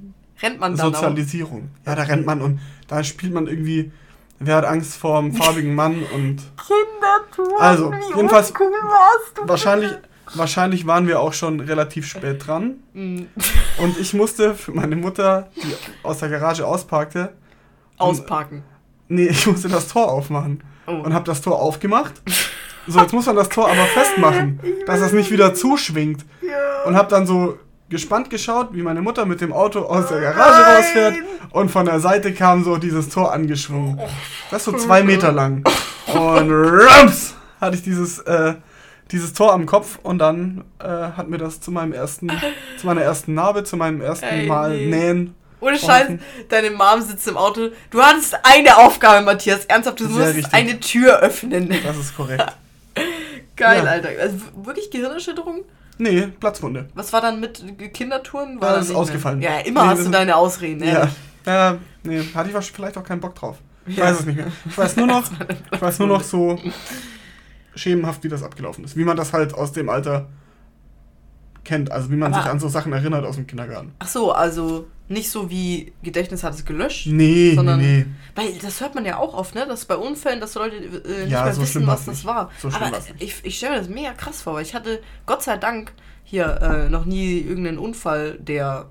Speaker 2: Rennt man dann auch?
Speaker 1: Sozialisierung. Ja, da rennt man und da spielt man irgendwie, wer hat Angst vor einem farbigen Mann und
Speaker 2: Kindertouren.
Speaker 1: Also,
Speaker 2: wie
Speaker 1: jedenfalls-
Speaker 2: uncool warst du?
Speaker 1: wahrscheinlich, wahrscheinlich waren wir auch schon relativ spät dran.
Speaker 2: Mm,
Speaker 1: Und ich musste für meine Mutter, die aus der Garage ausparkte,
Speaker 2: Ausparken.
Speaker 1: nee, ich musste das Tor aufmachen.
Speaker 2: Oh.
Speaker 1: Und habe das Tor aufgemacht. So, jetzt muss man das Tor aber festmachen, dass es nicht wieder zuschwingt.
Speaker 2: ja.
Speaker 1: Und habe dann so gespannt geschaut, wie meine Mutter mit dem Auto aus der Garage
Speaker 2: Nein.
Speaker 1: rausfährt. Und von der Seite kam so dieses Tor angeschwungen. Das ist so zwei Meter lang. Und rums hatte ich dieses, äh, dieses Tor am Kopf. Und dann äh, hat mir das zu meinem ersten, zu meiner ersten Narbe, zu meinem ersten
Speaker 2: Ey,
Speaker 1: Mal
Speaker 2: nee.
Speaker 1: nähen.
Speaker 2: Ohne Scheiß, deine Mom sitzt im Auto. Du hattest eine Aufgabe, Matthias. Ernsthaft, du
Speaker 1: Sehr
Speaker 2: musst
Speaker 1: richtig.
Speaker 2: eine Tür öffnen.
Speaker 1: Das ist korrekt.
Speaker 2: Geil,
Speaker 1: Ja.
Speaker 2: Alter. Also wirklich Gehirnerschütterung?
Speaker 1: Nee, Platzwunde.
Speaker 2: Was war dann mit Kindertouren? War
Speaker 1: Ja, das ist
Speaker 2: nicht mehr?
Speaker 1: ausgefallen.
Speaker 2: Ja, immer
Speaker 1: Nee,
Speaker 2: hast du deine Ausreden.
Speaker 1: Ja.
Speaker 2: ehrlich.
Speaker 1: Ja, nee, hatte ich vielleicht auch keinen Bock drauf. Ich
Speaker 2: Ja.
Speaker 1: weiß es nicht mehr. Ich weiß nur noch, ich weiß nur noch so schemenhaft, wie das abgelaufen ist. Wie man das halt aus dem Alter kennt, also wie man
Speaker 2: Aber-
Speaker 1: sich an so Sachen erinnert aus dem Kindergarten.
Speaker 2: Ach so, also nicht so wie Gedächtnis hat es gelöscht.
Speaker 1: Nee,
Speaker 2: Sondern-
Speaker 1: nee,
Speaker 2: Weil das hört man ja auch oft, ne? Dass bei Unfällen, dass Leute äh, nicht
Speaker 1: Ja,
Speaker 2: mehr
Speaker 1: so
Speaker 2: wissen, was das
Speaker 1: nicht.
Speaker 2: war.
Speaker 1: So
Speaker 2: Aber ich, ich stelle mir das mega krass vor, weil ich hatte Gott sei Dank hier äh, noch nie irgendeinen Unfall, der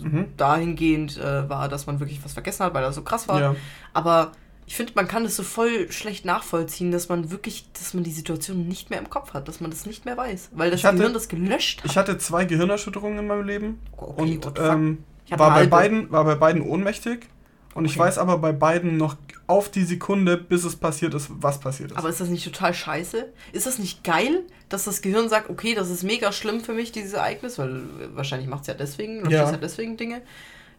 Speaker 1: nee. Mhm.
Speaker 2: dahingehend äh, war, dass man wirklich was vergessen hat, weil er so krass war.
Speaker 1: Ja.
Speaker 2: Aber ich finde, man kann das so voll schlecht nachvollziehen, dass man wirklich, dass man die Situation nicht mehr im Kopf hat, dass man das nicht mehr weiß, weil das
Speaker 1: Ich hatte-
Speaker 2: Gehirn das gelöscht hat.
Speaker 1: Ich hatte zwei Gehirnerschütterungen in meinem Leben
Speaker 2: Okay,
Speaker 1: und ähm,
Speaker 2: Ich
Speaker 1: war, bei beiden, war bei beiden ohnmächtig. Und ich
Speaker 2: Okay.
Speaker 1: weiß aber bei beiden noch auf die Sekunde, bis es passiert ist, was passiert ist.
Speaker 2: Aber ist das nicht total scheiße? Ist das nicht geil, dass das Gehirn sagt, okay, das ist mega schlimm für mich, dieses Ereignis, weil wahrscheinlich macht es ja deswegen, löscht
Speaker 1: Ja.
Speaker 2: es ja deswegen Dinge.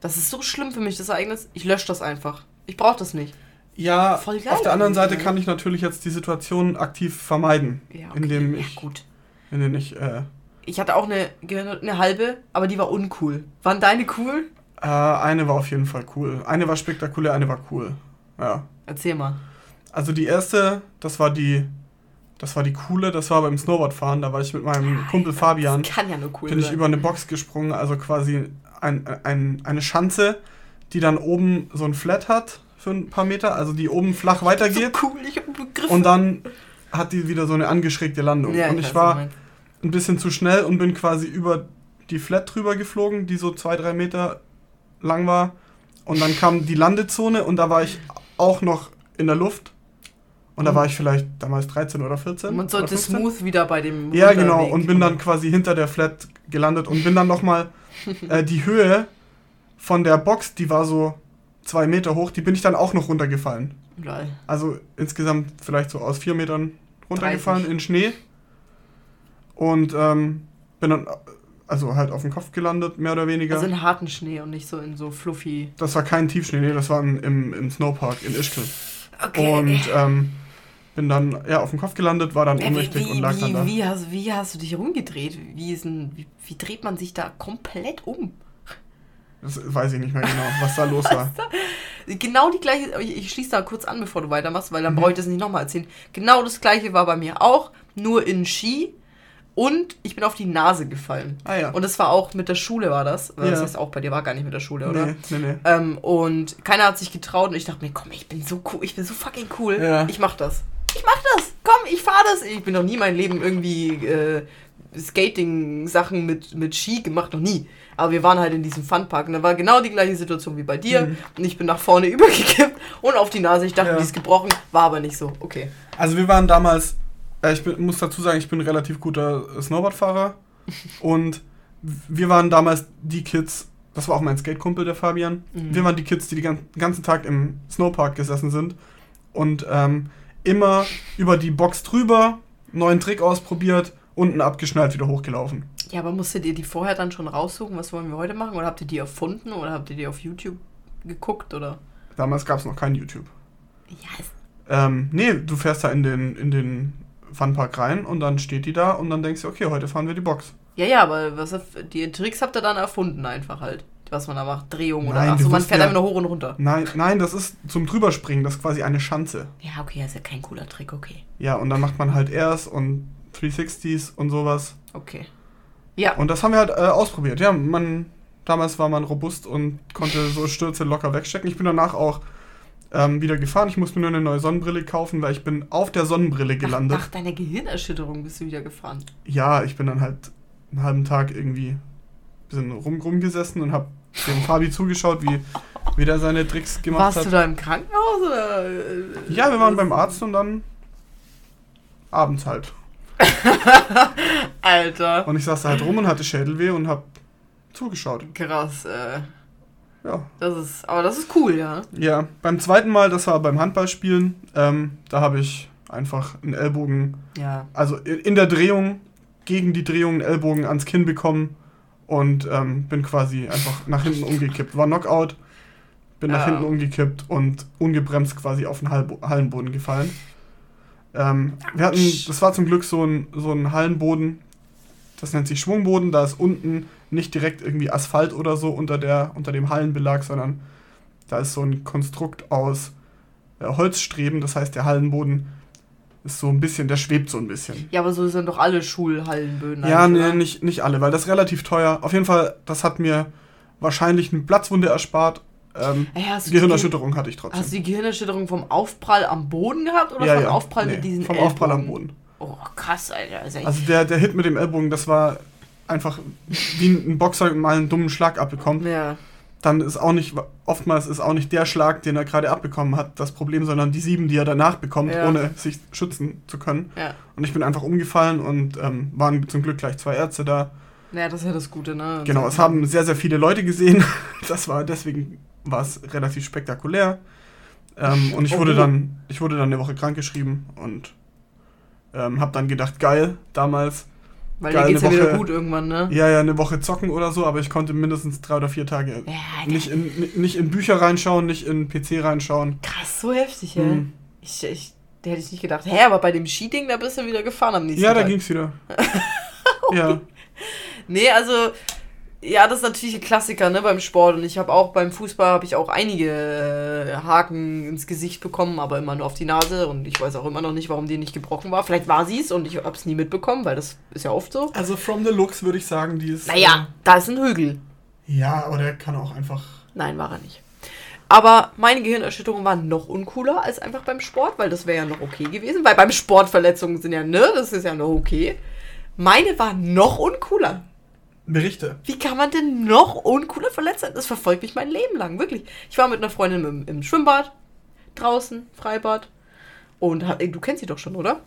Speaker 2: Das ist so schlimm für mich, das Ereignis. Ich lösche das einfach. Ich brauche das nicht.
Speaker 1: Ja,
Speaker 2: voll geil
Speaker 1: auf der anderen Seite kann ich natürlich jetzt die Situation aktiv vermeiden,
Speaker 2: Ja,
Speaker 1: indem
Speaker 2: ja,
Speaker 1: ich,
Speaker 2: gut.
Speaker 1: indem ich äh,
Speaker 2: Ich hatte auch eine, eine halbe, aber die war uncool. Waren deine cool?
Speaker 1: Äh, eine war auf jeden Fall cool. Eine war spektakulär, eine war cool. Ja.
Speaker 2: Erzähl mal.
Speaker 1: Also die erste, das war die, das war die coole, das war beim Snowboardfahren. Da war ich mit meinem Kumpel Fabian,
Speaker 2: Das kann ja nur cool
Speaker 1: bin ich
Speaker 2: sein.
Speaker 1: über eine Box gesprungen, also quasi ein, ein, eine Schanze, die dann oben so ein Flat hat für ein paar Meter, also die oben flach weitergeht
Speaker 2: So cool, ich hab begriffen.
Speaker 1: und dann hat die wieder so eine angeschrägte Landung.
Speaker 2: Ja,
Speaker 1: und ich war ein bisschen zu schnell und bin quasi über die Flat drüber geflogen, die so zwei, drei Meter lang war. Und dann kam die Landezone und da war ich auch noch in der Luft. Und da
Speaker 2: Mhm.
Speaker 1: war ich vielleicht damals 13 oder 14.
Speaker 2: Man sollte
Speaker 1: oder 15.
Speaker 2: smooth wieder bei dem
Speaker 1: Ja, genau. Und bin dann quasi hinter der Flat gelandet und bin dann nochmal äh, die Höhe von der Box, die war so zwei Meter hoch, die bin ich dann auch noch runtergefallen.
Speaker 2: Geil.
Speaker 1: Also insgesamt vielleicht so aus vier Metern runtergefallen
Speaker 2: 30.
Speaker 1: in Schnee. Und ähm, bin dann also halt auf dem Kopf gelandet, mehr oder weniger.
Speaker 2: Also in harten Schnee und nicht so in so fluffy.
Speaker 1: das war kein Tiefschnee, nee, das war im, im, im Snowpark in Ischgl.
Speaker 2: Okay.
Speaker 1: Und ähm, bin dann ja auf dem Kopf gelandet, war dann
Speaker 2: wie,
Speaker 1: ohnmächtig
Speaker 2: wie,
Speaker 1: und lag dann da.
Speaker 2: wie, wie, hast, wie hast du dich rumgedreht? Wie, ist ein, wie, wie dreht man sich da komplett um?
Speaker 1: Das weiß ich nicht mehr genau, was da los war.
Speaker 2: Genau die gleiche, ich, ich schließe da kurz an, bevor du weitermachst, weil dann
Speaker 1: Mhm.
Speaker 2: brauche ich das nicht nochmal erzählen. Genau das gleiche war bei mir auch, nur in Ski und ich bin auf die Nase gefallen.
Speaker 1: Ah ja.
Speaker 2: Und das war auch mit der Schule war das. Das
Speaker 1: Ja.
Speaker 2: heißt auch bei dir war gar nicht mit der Schule, oder?
Speaker 1: nee, nee, nee.
Speaker 2: Ähm, und keiner hat sich getraut und ich dachte mir, komm, ich bin so cool, ich bin so fucking cool.
Speaker 1: Ja.
Speaker 2: Ich mach das. Ich mach das. Komm, ich fahr das. Ich bin noch nie mein Leben irgendwie äh, Skating-Sachen mit, mit Ski gemacht, noch nie. Aber wir waren halt in diesem Funpark und da war genau die gleiche Situation wie bei dir.
Speaker 1: Mhm.
Speaker 2: Und ich bin nach vorne übergekippt und auf die Nase. Ich dachte,
Speaker 1: Ja.
Speaker 2: die ist gebrochen, war aber nicht so. Okay.
Speaker 1: Also wir waren damals, äh, ich bin, muss dazu sagen, ich bin ein relativ guter Snowboardfahrer und wir waren damals die Kids, das war auch mein Skatekumpel, der Fabian,
Speaker 2: Mhm.
Speaker 1: wir waren die Kids, die den gan- ganzen Tag im Snowpark gesessen sind und ähm, immer über die Box drüber, neuen Trick ausprobiert, unten abgeschnallt, wieder hochgelaufen.
Speaker 2: Ja, aber musstet ihr die vorher dann schon raussuchen? Was wollen wir heute machen? Oder habt ihr die erfunden? Oder habt ihr die auf YouTube geguckt? Oder?
Speaker 1: Damals gab es noch kein YouTube.
Speaker 2: Ja, es
Speaker 1: Ähm, nee, du fährst da in den, in den Funpark rein und dann steht die da und dann denkst du, okay, heute fahren wir die Box.
Speaker 2: Ja, ja, aber was, die Tricks habt ihr dann erfunden einfach halt. Was man da macht, Drehung oder
Speaker 1: Nein,
Speaker 2: achso,
Speaker 1: wir
Speaker 2: man
Speaker 1: wussten
Speaker 2: fährt
Speaker 1: ja-
Speaker 2: einfach nur hoch und runter.
Speaker 1: Nein, nein, das ist zum Drüberspringen, das ist quasi eine Schanze.
Speaker 2: Ja, okay, ist ja kein cooler Trick, okay.
Speaker 1: Ja, und dann macht man halt Airs und 360s und sowas.
Speaker 2: Okay. Ja,
Speaker 1: Und das haben wir halt äh, ausprobiert. Ja, man, damals war man robust und konnte so Stürze locker wegstecken. Ich bin danach auch ähm, wieder gefahren. Ich musste mir nur eine neue Sonnenbrille kaufen, weil ich bin auf der Sonnenbrille
Speaker 2: nach,
Speaker 1: gelandet.
Speaker 2: nach deiner Gehirnerschütterung bist du wieder gefahren.
Speaker 1: Ja, ich bin dann halt einen halben Tag irgendwie ein bisschen rum, rumgesessen und habe dem Fabi zugeschaut, wie, wie der seine Tricks gemacht
Speaker 2: Warst
Speaker 1: hat.
Speaker 2: du da im Krankenhaus oder? äh,
Speaker 1: Ja, wir waren beim Arzt und dann abends halt.
Speaker 2: Alter.
Speaker 1: Und ich saß da halt rum und hatte Schädelweh und hab zugeschaut.
Speaker 2: Krass, äh.
Speaker 1: Ja.
Speaker 2: Das ist, aber das ist cool, ja.
Speaker 1: Ja, beim zweiten Mal, das war beim Handballspielen, ähm, da habe ich einfach einen Ellbogen,
Speaker 2: Ja.
Speaker 1: also in, der Drehung, gegen die Drehung einen Ellbogen ans Kinn bekommen und ähm, bin quasi einfach nach hinten umgekippt. War Knockout, bin nach
Speaker 2: Ja.
Speaker 1: hinten umgekippt und ungebremst quasi auf den Hallenboden gefallen. Ähm, wir hatten, das war zum Glück so ein, so ein Hallenboden, das nennt sich Schwungboden, da ist unten nicht direkt irgendwie Asphalt oder so unter, der, unter dem Hallenbelag, sondern da ist so ein Konstrukt aus äh, Holzstreben, das heißt der Hallenboden ist so ein bisschen, der schwebt so ein bisschen.
Speaker 2: Ja, aber so sind doch alle Schulhallenböden.
Speaker 1: Ja, nee,
Speaker 2: oder?
Speaker 1: nicht, nicht alle, weil das ist relativ teuer. Auf jeden Fall, das hat mir wahrscheinlich eine Platzwunde erspart. Ähm,
Speaker 2: du
Speaker 1: Gehirnerschütterung hatte ich trotzdem.
Speaker 2: hast du die Gehirnerschütterung vom Aufprall am Boden gehabt oder
Speaker 1: ja,
Speaker 2: vom
Speaker 1: ja.
Speaker 2: Aufprall
Speaker 1: Nee,
Speaker 2: mit diesen
Speaker 1: Vom Aufprall am
Speaker 2: Ellbogen?
Speaker 1: Boden.
Speaker 2: Oh, krass, Alter.
Speaker 1: Also der, der Hit mit dem Ellbogen, das war einfach wie ein Boxer mal einen dummen Schlag abbekommt.
Speaker 2: ja.
Speaker 1: Dann ist auch nicht, oftmals ist auch nicht der Schlag, den er gerade abbekommen hat, das Problem, sondern die sieben, die er danach bekommt,
Speaker 2: Ja.
Speaker 1: ohne sich schützen zu können.
Speaker 2: Ja.
Speaker 1: Und ich bin einfach umgefallen und ähm, waren zum Glück gleich zwei Ärzte da.
Speaker 2: Ja, das ist ja das Gute, ne?
Speaker 1: Genau, es haben sehr, sehr viele Leute gesehen. Das war deswegen war es relativ spektakulär. Ähm, und ich wurde
Speaker 2: oh.
Speaker 1: dann, ich wurde dann eine Woche krankgeschrieben und ähm, habe dann gedacht, geil, damals,
Speaker 2: Weil
Speaker 1: geil,
Speaker 2: dir geht's ja
Speaker 1: eine
Speaker 2: wieder
Speaker 1: Woche-
Speaker 2: gut irgendwann, ne?
Speaker 1: ja, ja, eine Woche zocken oder so, aber ich konnte mindestens drei oder vier Tage
Speaker 2: Ja,
Speaker 1: nicht in, ni- nicht in Bücher reinschauen, nicht in PC reinschauen.
Speaker 2: krass, so heftig, ey.
Speaker 1: Hm.
Speaker 2: Ich, ich, der hätte ich nicht gedacht. Hä, aber bei dem Skiding, da bist du wieder gefahren am nächsten
Speaker 1: Ja, da
Speaker 2: Tag.
Speaker 1: ging's wieder. Ja,
Speaker 2: Nee, also, ja, das ist natürlich ein Klassiker, ne, beim Sport. Und ich habe auch beim Fußball, habe ich auch einige äh, Haken ins Gesicht bekommen, aber immer nur auf die Nase. Und ich weiß auch immer noch nicht, warum die nicht gebrochen war. Vielleicht war sie es und ich habe es nie mitbekommen, weil das ist ja oft so.
Speaker 1: also from the looks würde ich sagen, die ist.
Speaker 2: Naja, da ist ein Hügel.
Speaker 1: Äh, ja, aber der kann auch einfach.
Speaker 2: Nein, war er nicht. Aber meine Gehirnerschütterungen waren noch uncooler als einfach beim Sport, weil das wäre ja noch okay gewesen. Weil beim Sport Verletzungen sind ja, ne, das ist ja noch okay. Meine war noch uncooler.
Speaker 1: Berichte.
Speaker 2: Wie kann man denn noch uncooler verletzt sein? Das verfolgt mich mein Leben lang, wirklich. Ich war mit einer Freundin im, im Schwimmbad, draußen, Freibad. Und ey, du kennst sie doch schon, oder?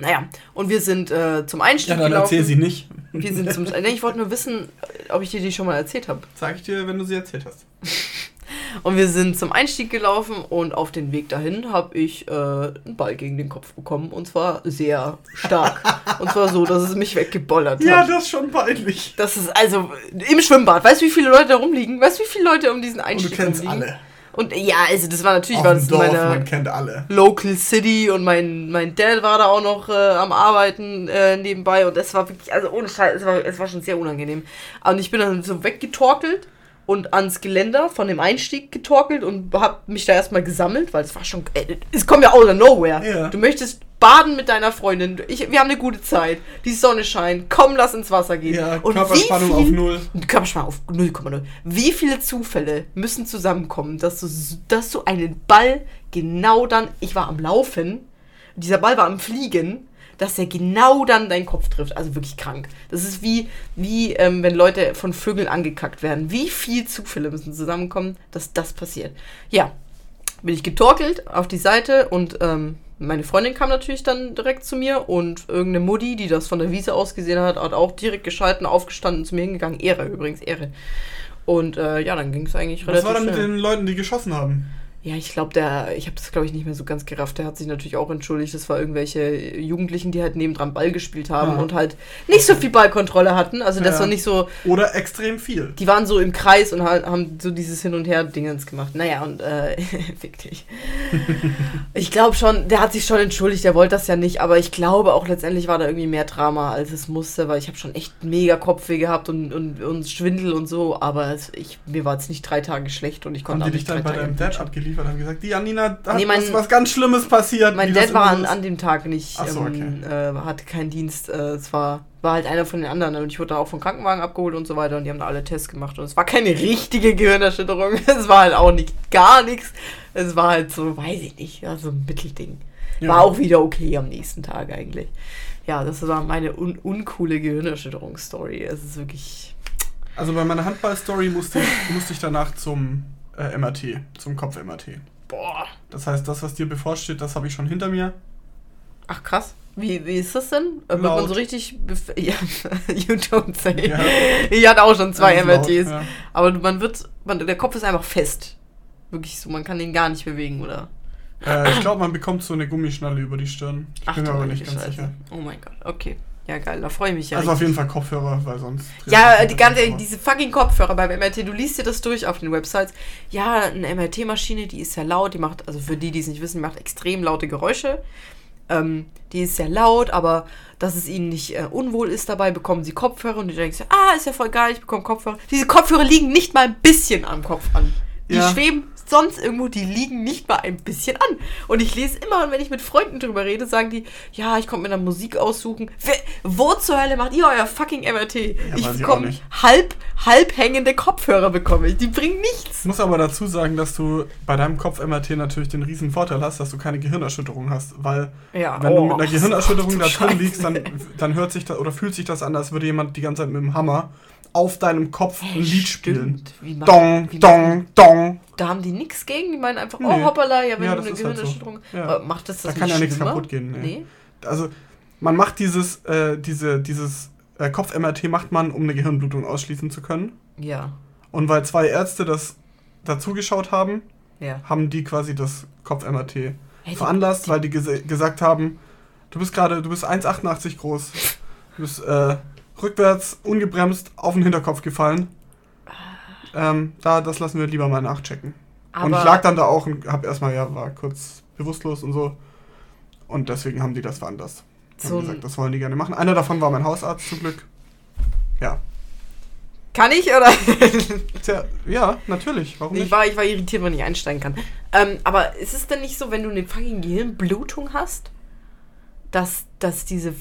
Speaker 2: Naja, und wir sind äh, zum Einstieg
Speaker 1: Ja, dann
Speaker 2: gelaufen.
Speaker 1: erzähl sie nicht.
Speaker 2: Wir sind zum. Nee, ich wollte nur wissen, ob ich dir die schon mal erzählt habe.
Speaker 1: Sag ich dir, wenn du sie erzählt hast.
Speaker 2: Und wir sind zum Einstieg gelaufen und auf den Weg dahin habe ich äh, einen Ball gegen den Kopf bekommen. Und zwar sehr stark. und zwar so, dass es mich weggebollert
Speaker 1: Ja,
Speaker 2: hat.
Speaker 1: das ist schon peinlich.
Speaker 2: Das ist also im Schwimmbad. Weißt du, wie viele Leute da rumliegen? Weißt du, wie viele Leute um diesen
Speaker 1: Und
Speaker 2: Einstieg
Speaker 1: du kennst
Speaker 2: rumliegen?
Speaker 1: alle.
Speaker 2: Und ja, also das war natürlich war das
Speaker 1: Dorf,
Speaker 2: meine
Speaker 1: man kennt alle.
Speaker 2: Local City und mein, mein Dad war da auch noch äh, am Arbeiten äh, nebenbei und es war wirklich, also ohne Scheiß, es war, es war schon sehr unangenehm. Und ich bin dann so weggetorkelt und ans Geländer von dem Einstieg getorkelt und hab mich da erstmal gesammelt, weil es war schon, äh, es kommt ja out of nowhere.
Speaker 1: Ja.
Speaker 2: Du möchtest baden mit deiner Freundin, ich, wir haben eine gute Zeit, die Sonne scheint, komm, lass ins Wasser gehen.
Speaker 1: Ja,
Speaker 2: und
Speaker 1: Körperspannung
Speaker 2: wie
Speaker 1: auf
Speaker 2: viel-
Speaker 1: null.
Speaker 2: Körperspannung auf 0,0. Wie viele Zufälle müssen zusammenkommen, dass du, dass du einen Ball genau dann, ich war am Laufen, dieser Ball war am Fliegen, dass er genau dann deinen Kopf trifft. Also wirklich krank. Das ist wie, wie ähm, wenn Leute von Vögeln angekackt werden. Wie viele Zufälle müssen zusammenkommen, dass das passiert. Ja, bin ich getorkelt auf die Seite und ähm, meine Freundin kam natürlich dann direkt zu mir und irgendeine Mutti, die das von der Wiese aus gesehen hat, hat auch direkt geschalten, aufgestanden, zu mir hingegangen. Ehre übrigens, Ehre. Und äh, ja, dann ging es eigentlich
Speaker 1: Was
Speaker 2: relativ
Speaker 1: war dann mit
Speaker 2: schnell.
Speaker 1: den Leuten, die geschossen haben?
Speaker 2: Ja, ich glaube, der, ich habe das glaube ich nicht mehr so ganz gerafft. Der hat sich natürlich auch entschuldigt. Das war irgendwelche Jugendlichen, die halt nebendran Ball gespielt haben
Speaker 1: Ja.
Speaker 2: und halt nicht so viel Ballkontrolle hatten. Also das
Speaker 1: Ja.
Speaker 2: war nicht so,
Speaker 1: Oder extrem viel.
Speaker 2: die waren so im Kreis und halt, haben so dieses Hin und Her Dingens gemacht. Naja, und äh, fick dich. ich glaube schon, der hat sich schon entschuldigt, der wollte das ja nicht, aber ich glaube auch letztendlich war da irgendwie mehr Drama, als es musste, weil ich habe schon echt mega Kopfweh gehabt und, und, und Schwindel und so, aber es, ich, mir war jetzt nicht drei Tage schlecht und ich
Speaker 1: Haben
Speaker 2: konnte
Speaker 1: die
Speaker 2: auch
Speaker 1: dich
Speaker 2: nicht
Speaker 1: dann
Speaker 2: drei
Speaker 1: bei deinem Dad abgeliefert und haben gesagt, die Janina, da
Speaker 2: Nee, mein-
Speaker 1: ist was ganz Schlimmes passiert.
Speaker 2: Mein Dad war an, an dem Tag nicht,
Speaker 1: so,
Speaker 2: ähm, äh, hatte keinen Dienst. Äh, es war, war halt einer von den anderen und ich wurde dann auch vom Krankenwagen abgeholt und so weiter und die haben da alle Tests gemacht und es war keine richtige Gehirnerschütterung. Es war halt auch nicht gar nichts. Es war halt so, weiß ich nicht, so ein Mittelding.
Speaker 1: Ja.
Speaker 2: War auch wieder okay am nächsten Tag eigentlich. Ja, das war meine un uncoole Gehirnerschütterungsstory. Es ist wirklich.
Speaker 1: Also bei meiner Handball-Story musste ich, musste ich danach zum äh, MRT, zum Kopf-MRT.
Speaker 2: Boah.
Speaker 1: Das heißt, das, was dir bevorsteht, das habe ich schon hinter mir.
Speaker 2: Ach krass. Wie, wie ist das denn? Äh, Wird
Speaker 1: Laut.
Speaker 2: man so richtig. Ja, you don't say.
Speaker 1: Ja.
Speaker 2: Ich hatte auch schon zwei
Speaker 1: laut,
Speaker 2: MRTs.
Speaker 1: ja.
Speaker 2: Aber man wird, man, der Kopf ist einfach fest. Wirklich so, man kann den gar nicht bewegen, oder?
Speaker 1: Äh, ich glaube, man bekommt so eine Gummischnalle über die Stirn. Ich bin mir aber nicht ganz
Speaker 2: Scheiße.
Speaker 1: sicher.
Speaker 2: Oh mein Gott, okay. Ja, geil, da freue ich mich ja.
Speaker 1: also auf jeden Fall Kopfhörer, weil sonst.
Speaker 2: Ja, die ganze, diese fucking Kopfhörer beim MRT, du liest dir das durch auf den Websites. Ja, eine MRT-Maschine, die ist sehr laut, die macht, also für die, die es nicht wissen, die macht extrem laute Geräusche. Ähm, die ist sehr laut, aber dass es ihnen nicht äh, unwohl ist dabei, bekommen sie Kopfhörer und die denken sich, ah, ist ja voll geil, ich bekomme Kopfhörer. Diese Kopfhörer liegen nicht mal ein bisschen am Kopf an. Die
Speaker 1: Ja.
Speaker 2: schweben sonst irgendwo, die liegen nicht mal ein bisschen an. Und ich lese immer, und wenn ich mit Freunden drüber rede, sagen die, ja, ich konnte mir dann Musik aussuchen. Wer, wo zur Hölle macht ihr euer fucking MRT? ich
Speaker 1: weiß ich
Speaker 2: bekomme halb, halb hängende Kopfhörer bekomme ich. Die bringen nichts.
Speaker 1: Ich muss aber dazu sagen, dass du bei deinem Kopf-MRT natürlich den riesen Vorteil hast, dass du keine Gehirnerschütterung hast, weil
Speaker 2: Ja,
Speaker 1: wenn du
Speaker 2: oh,
Speaker 1: mit einer
Speaker 2: ach,
Speaker 1: Gehirnerschütterung
Speaker 2: du
Speaker 1: da drin liegst, dann, dann hört sich das oder fühlt sich das an, als würde jemand die ganze Zeit mit dem Hammer auf deinem Kopf ein Lied spielen.
Speaker 2: Wie
Speaker 1: Dong,
Speaker 2: wie
Speaker 1: dong, dong.
Speaker 2: Da haben die nichts gegen, die meinen einfach,
Speaker 1: Nee.
Speaker 2: oh hoppala, ja, wenn
Speaker 1: Ja,
Speaker 2: du eine
Speaker 1: ist halt so.
Speaker 2: Gehirnerschütterung
Speaker 1: Ja.
Speaker 2: Macht das
Speaker 1: Da
Speaker 2: das
Speaker 1: kann ja
Speaker 2: nicht
Speaker 1: nichts kaputt gehen. Nee.
Speaker 2: Nee?
Speaker 1: Also man macht dieses, äh, diese, dieses äh, Kopf-MRT macht man, um eine Gehirnblutung ausschließen zu können.
Speaker 2: Ja,
Speaker 1: Und weil zwei Ärzte das dazugeschaut haben,
Speaker 2: ja.
Speaker 1: haben die quasi das Kopf-MRT
Speaker 2: Hey, die-
Speaker 1: veranlasst, weil die gese- gesagt haben, du bist gerade, du bist 1,88 groß, du bist äh, rückwärts, ungebremst, auf den Hinterkopf gefallen. Ähm, da, das lassen wir lieber mal nachchecken. und ich
Speaker 2: Aber-
Speaker 1: lag dann da auch und hab erstmal, ja, war kurz bewusstlos und so. Und deswegen haben die das veranlasst. Haben
Speaker 2: So ein-
Speaker 1: gesagt, das wollen die gerne machen. Einer davon war mein Hausarzt zum Glück. Ja.
Speaker 2: Kann ich oder?
Speaker 1: Tja, ja, natürlich. Warum
Speaker 2: ich,
Speaker 1: nicht?
Speaker 2: war, ich war irritiert, wenn ich einsteigen kann. Ähm, aber ist es denn nicht so, wenn du eine fucking Gehirnblutung hast, dass, dass diese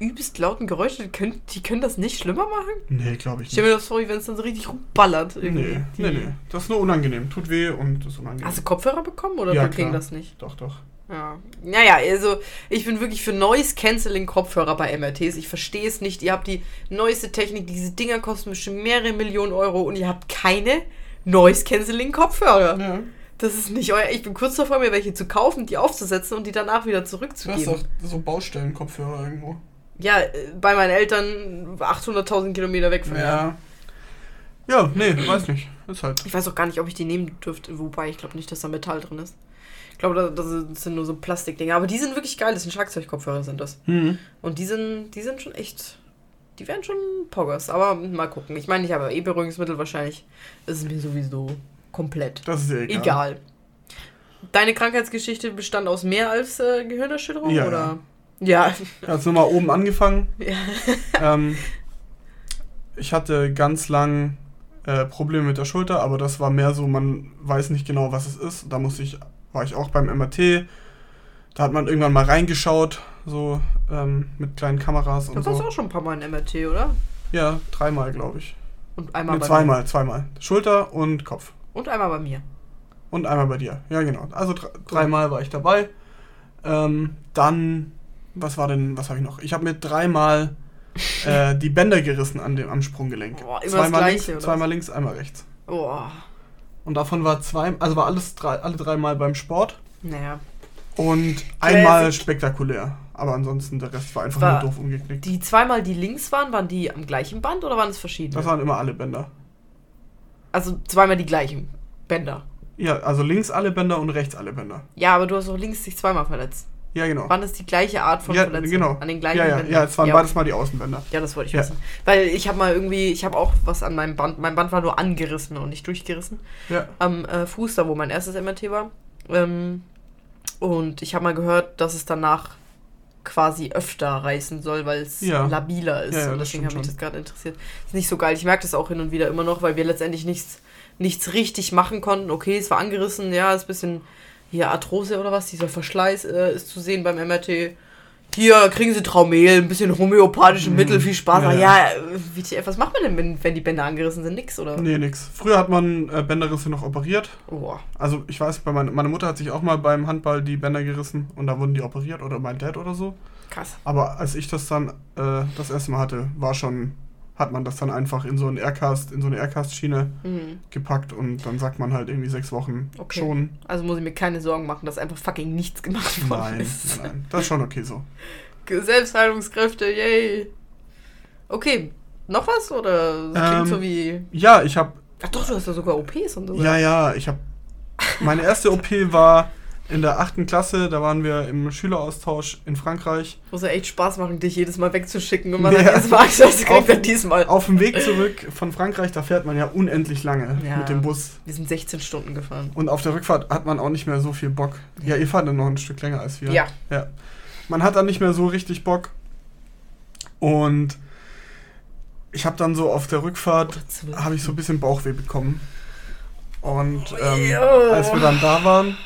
Speaker 2: übelst lauten Geräusche, die können, die können das nicht schlimmer machen?
Speaker 1: Nee, glaube ich
Speaker 2: Ich stell
Speaker 1: nicht.
Speaker 2: mir das vor, wenn es dann so richtig rumballert. Irgendwie.
Speaker 1: Nee,
Speaker 2: Die-
Speaker 1: nee, nee. Das ist nur unangenehm. Tut weh und ist unangenehm.
Speaker 2: Hast du Kopfhörer bekommen oder
Speaker 1: Ja, klar.
Speaker 2: das nicht?
Speaker 1: doch, doch.
Speaker 2: Ja. Naja, also ich bin wirklich für Noise Cancelling Kopfhörer bei MRTs. Ich verstehe es nicht. Ihr habt die neueste Technik. Diese Dinger kosten bestimmt mehrere Millionen Euro und ihr habt keine Noise Cancelling Kopfhörer.
Speaker 1: Ja.
Speaker 2: Das ist nicht euer. Ich bin kurz davor, mir welche zu kaufen, die aufzusetzen und die danach wieder
Speaker 1: Du hast
Speaker 2: zurückzugeben.
Speaker 1: doch so Baustellenkopfhörer irgendwo.
Speaker 2: Ja, äh, bei meinen Eltern 800.000 Kilometer weg von mir.
Speaker 1: Ja. Ja, nee, weiß nicht. Ist halt.
Speaker 2: Ich weiß auch gar nicht, ob ich die nehmen dürfte. Wobei, ich glaube nicht, dass da Metall drin ist. Ich glaube, da- das sind nur so Plastikdinger. Aber die sind wirklich geil. Das sind Schlagzeugkopfhörer, sind das.
Speaker 1: Mhm.
Speaker 2: Und die sind, die sind schon echt. Die werden schon Poggers. Aber mal gucken. Ich meine, ich habe eh Beruhigungsmittel wahrscheinlich. Ist mir sowieso komplett
Speaker 1: Das ist ja egal.
Speaker 2: egal. Deine Krankheitsgeschichte bestand aus mehr als äh, Gehirnerschütterung?
Speaker 1: Ja,
Speaker 2: oder? Ja.
Speaker 1: Jetzt nochmal oben angefangen.
Speaker 2: Ja.
Speaker 1: ähm, ich hatte ganz lang äh, Probleme mit der Schulter, aber das war mehr so, man weiß nicht genau, was es ist. Da muss ich, war ich auch beim MRT. Da hat man irgendwann mal reingeschaut, so ähm, mit kleinen Kameras
Speaker 2: Du
Speaker 1: und
Speaker 2: warst
Speaker 1: so.
Speaker 2: auch schon ein paar Mal in MRT, oder?
Speaker 1: Ja, dreimal, glaube ich.
Speaker 2: Und einmal
Speaker 1: Nee,
Speaker 2: bei
Speaker 1: zweimal, zweimal. Schulter und Kopf.
Speaker 2: Mir. Und einmal bei mir.
Speaker 1: Und einmal bei dir. Ja, genau. Also dr dreimal war ich dabei. Ähm, dann, was war denn, was habe ich noch? Ich habe mir dreimal äh, die Bänder gerissen an dem, am Sprunggelenk.
Speaker 2: Boah, immer das
Speaker 1: zweimal
Speaker 2: Gleiche,
Speaker 1: links, zweimal links, einmal rechts.
Speaker 2: Oh.
Speaker 1: Und davon war zwei, also war alles drei, alle dreimal beim Sport
Speaker 2: Naja.
Speaker 1: und einmal
Speaker 2: Classic.
Speaker 1: spektakulär. Aber ansonsten der Rest war einfach
Speaker 2: War-
Speaker 1: nur doof umgeknickt.
Speaker 2: Die zweimal, die links waren, waren die am gleichen Band oder waren es verschiedene?
Speaker 1: Das waren immer alle Bänder.
Speaker 2: also zweimal die gleichen Bänder.
Speaker 1: Ja, also links alle Bänder und rechts alle Bänder.
Speaker 2: Ja, aber du hast auch links dich zweimal verletzt.
Speaker 1: Ja, genau.
Speaker 2: Waren das die gleiche Art von
Speaker 1: ja,
Speaker 2: Verletzung?
Speaker 1: genau.
Speaker 2: An den gleichen
Speaker 1: ja, ja,
Speaker 2: Bändern?
Speaker 1: ja, es waren
Speaker 2: ja,
Speaker 1: beides mal die Außenbänder.
Speaker 2: Ja, das wollte ich
Speaker 1: Ja.
Speaker 2: wissen. Weil ich habe mal irgendwie, ich habe auch was an meinem Band, mein Band war nur angerissen und nicht durchgerissen.
Speaker 1: Ja.
Speaker 2: Am äh, Fuß, da wo mein erstes MRT war. Ähm, und ich habe mal gehört, dass es danach quasi öfter reißen soll, weil es
Speaker 1: Ja.
Speaker 2: labiler ist.
Speaker 1: Ja,
Speaker 2: und deswegen hat mich das gerade interessiert. Ist nicht so geil. Ich merke das auch hin und wieder immer noch, weil wir letztendlich nichts, nichts richtig machen konnten. Okay, es war angerissen, ja, ist ein bisschen hier Arthrose oder was, dieser Verschleiß äh, ist zu sehen beim MRT. Hier kriegen sie Traumel, ein bisschen homöopathische
Speaker 1: Mhm.
Speaker 2: Mittel, viel Spaß.
Speaker 1: Ja, ja.
Speaker 2: ja, WTF, was macht man denn, wenn, wenn die Bänder angerissen sind? Nix, oder?
Speaker 1: Nee, nix. Früher hat man äh, Bänderrisse noch operiert.
Speaker 2: Oh.
Speaker 1: Also ich weiß, bei meine, meine Mutter hat sich auch mal beim Handball die Bänder gerissen und da wurden die operiert oder mein Dad oder so.
Speaker 2: Krass.
Speaker 1: Aber als ich das dann äh, das erste Mal hatte, war schon, hat man das dann einfach in so einen Aircast, in so eine Aircast-Schiene
Speaker 2: Mhm.
Speaker 1: gepackt und dann sagt man halt irgendwie sechs Wochen
Speaker 2: Okay.
Speaker 1: schon.
Speaker 2: Also muss ich mir keine Sorgen machen, dass einfach fucking nichts gemacht worden
Speaker 1: Nein,
Speaker 2: ist.
Speaker 1: nein, nein. Das ist schon okay so.
Speaker 2: Selbstheilungskräfte, yay. Okay, noch was? Oder das klingt
Speaker 1: Ähm,
Speaker 2: so wie.
Speaker 1: Ja, ich habe,
Speaker 2: Ach doch, du hast ja sogar OPs und so.
Speaker 1: ja, ja, ich habe, meine erste OP war in der achten Klasse, da waren wir im Schüleraustausch in Frankreich.
Speaker 2: Muss ja echt Spaß machen, dich jedes Mal wegzuschicken und man
Speaker 1: Ja.
Speaker 2: jedes Mal, das kriegt
Speaker 1: Auf-
Speaker 2: er diesmal.
Speaker 1: Auf dem Weg zurück von Frankreich, da fährt man ja unendlich lange
Speaker 2: Ja.
Speaker 1: mit dem Bus.
Speaker 2: Wir sind 16 Stunden gefahren.
Speaker 1: Und auf der Rückfahrt hat man auch nicht mehr so viel Bock. Ja, ihr fahrt dann noch ein Stück länger als wir.
Speaker 2: Ja.
Speaker 1: ja. Man hat dann nicht mehr so richtig Bock. Und ich habe dann so auf der Rückfahrt, habe ich so ein bisschen Bauchweh bekommen. Und ähm,
Speaker 2: Ja.
Speaker 1: als wir dann da waren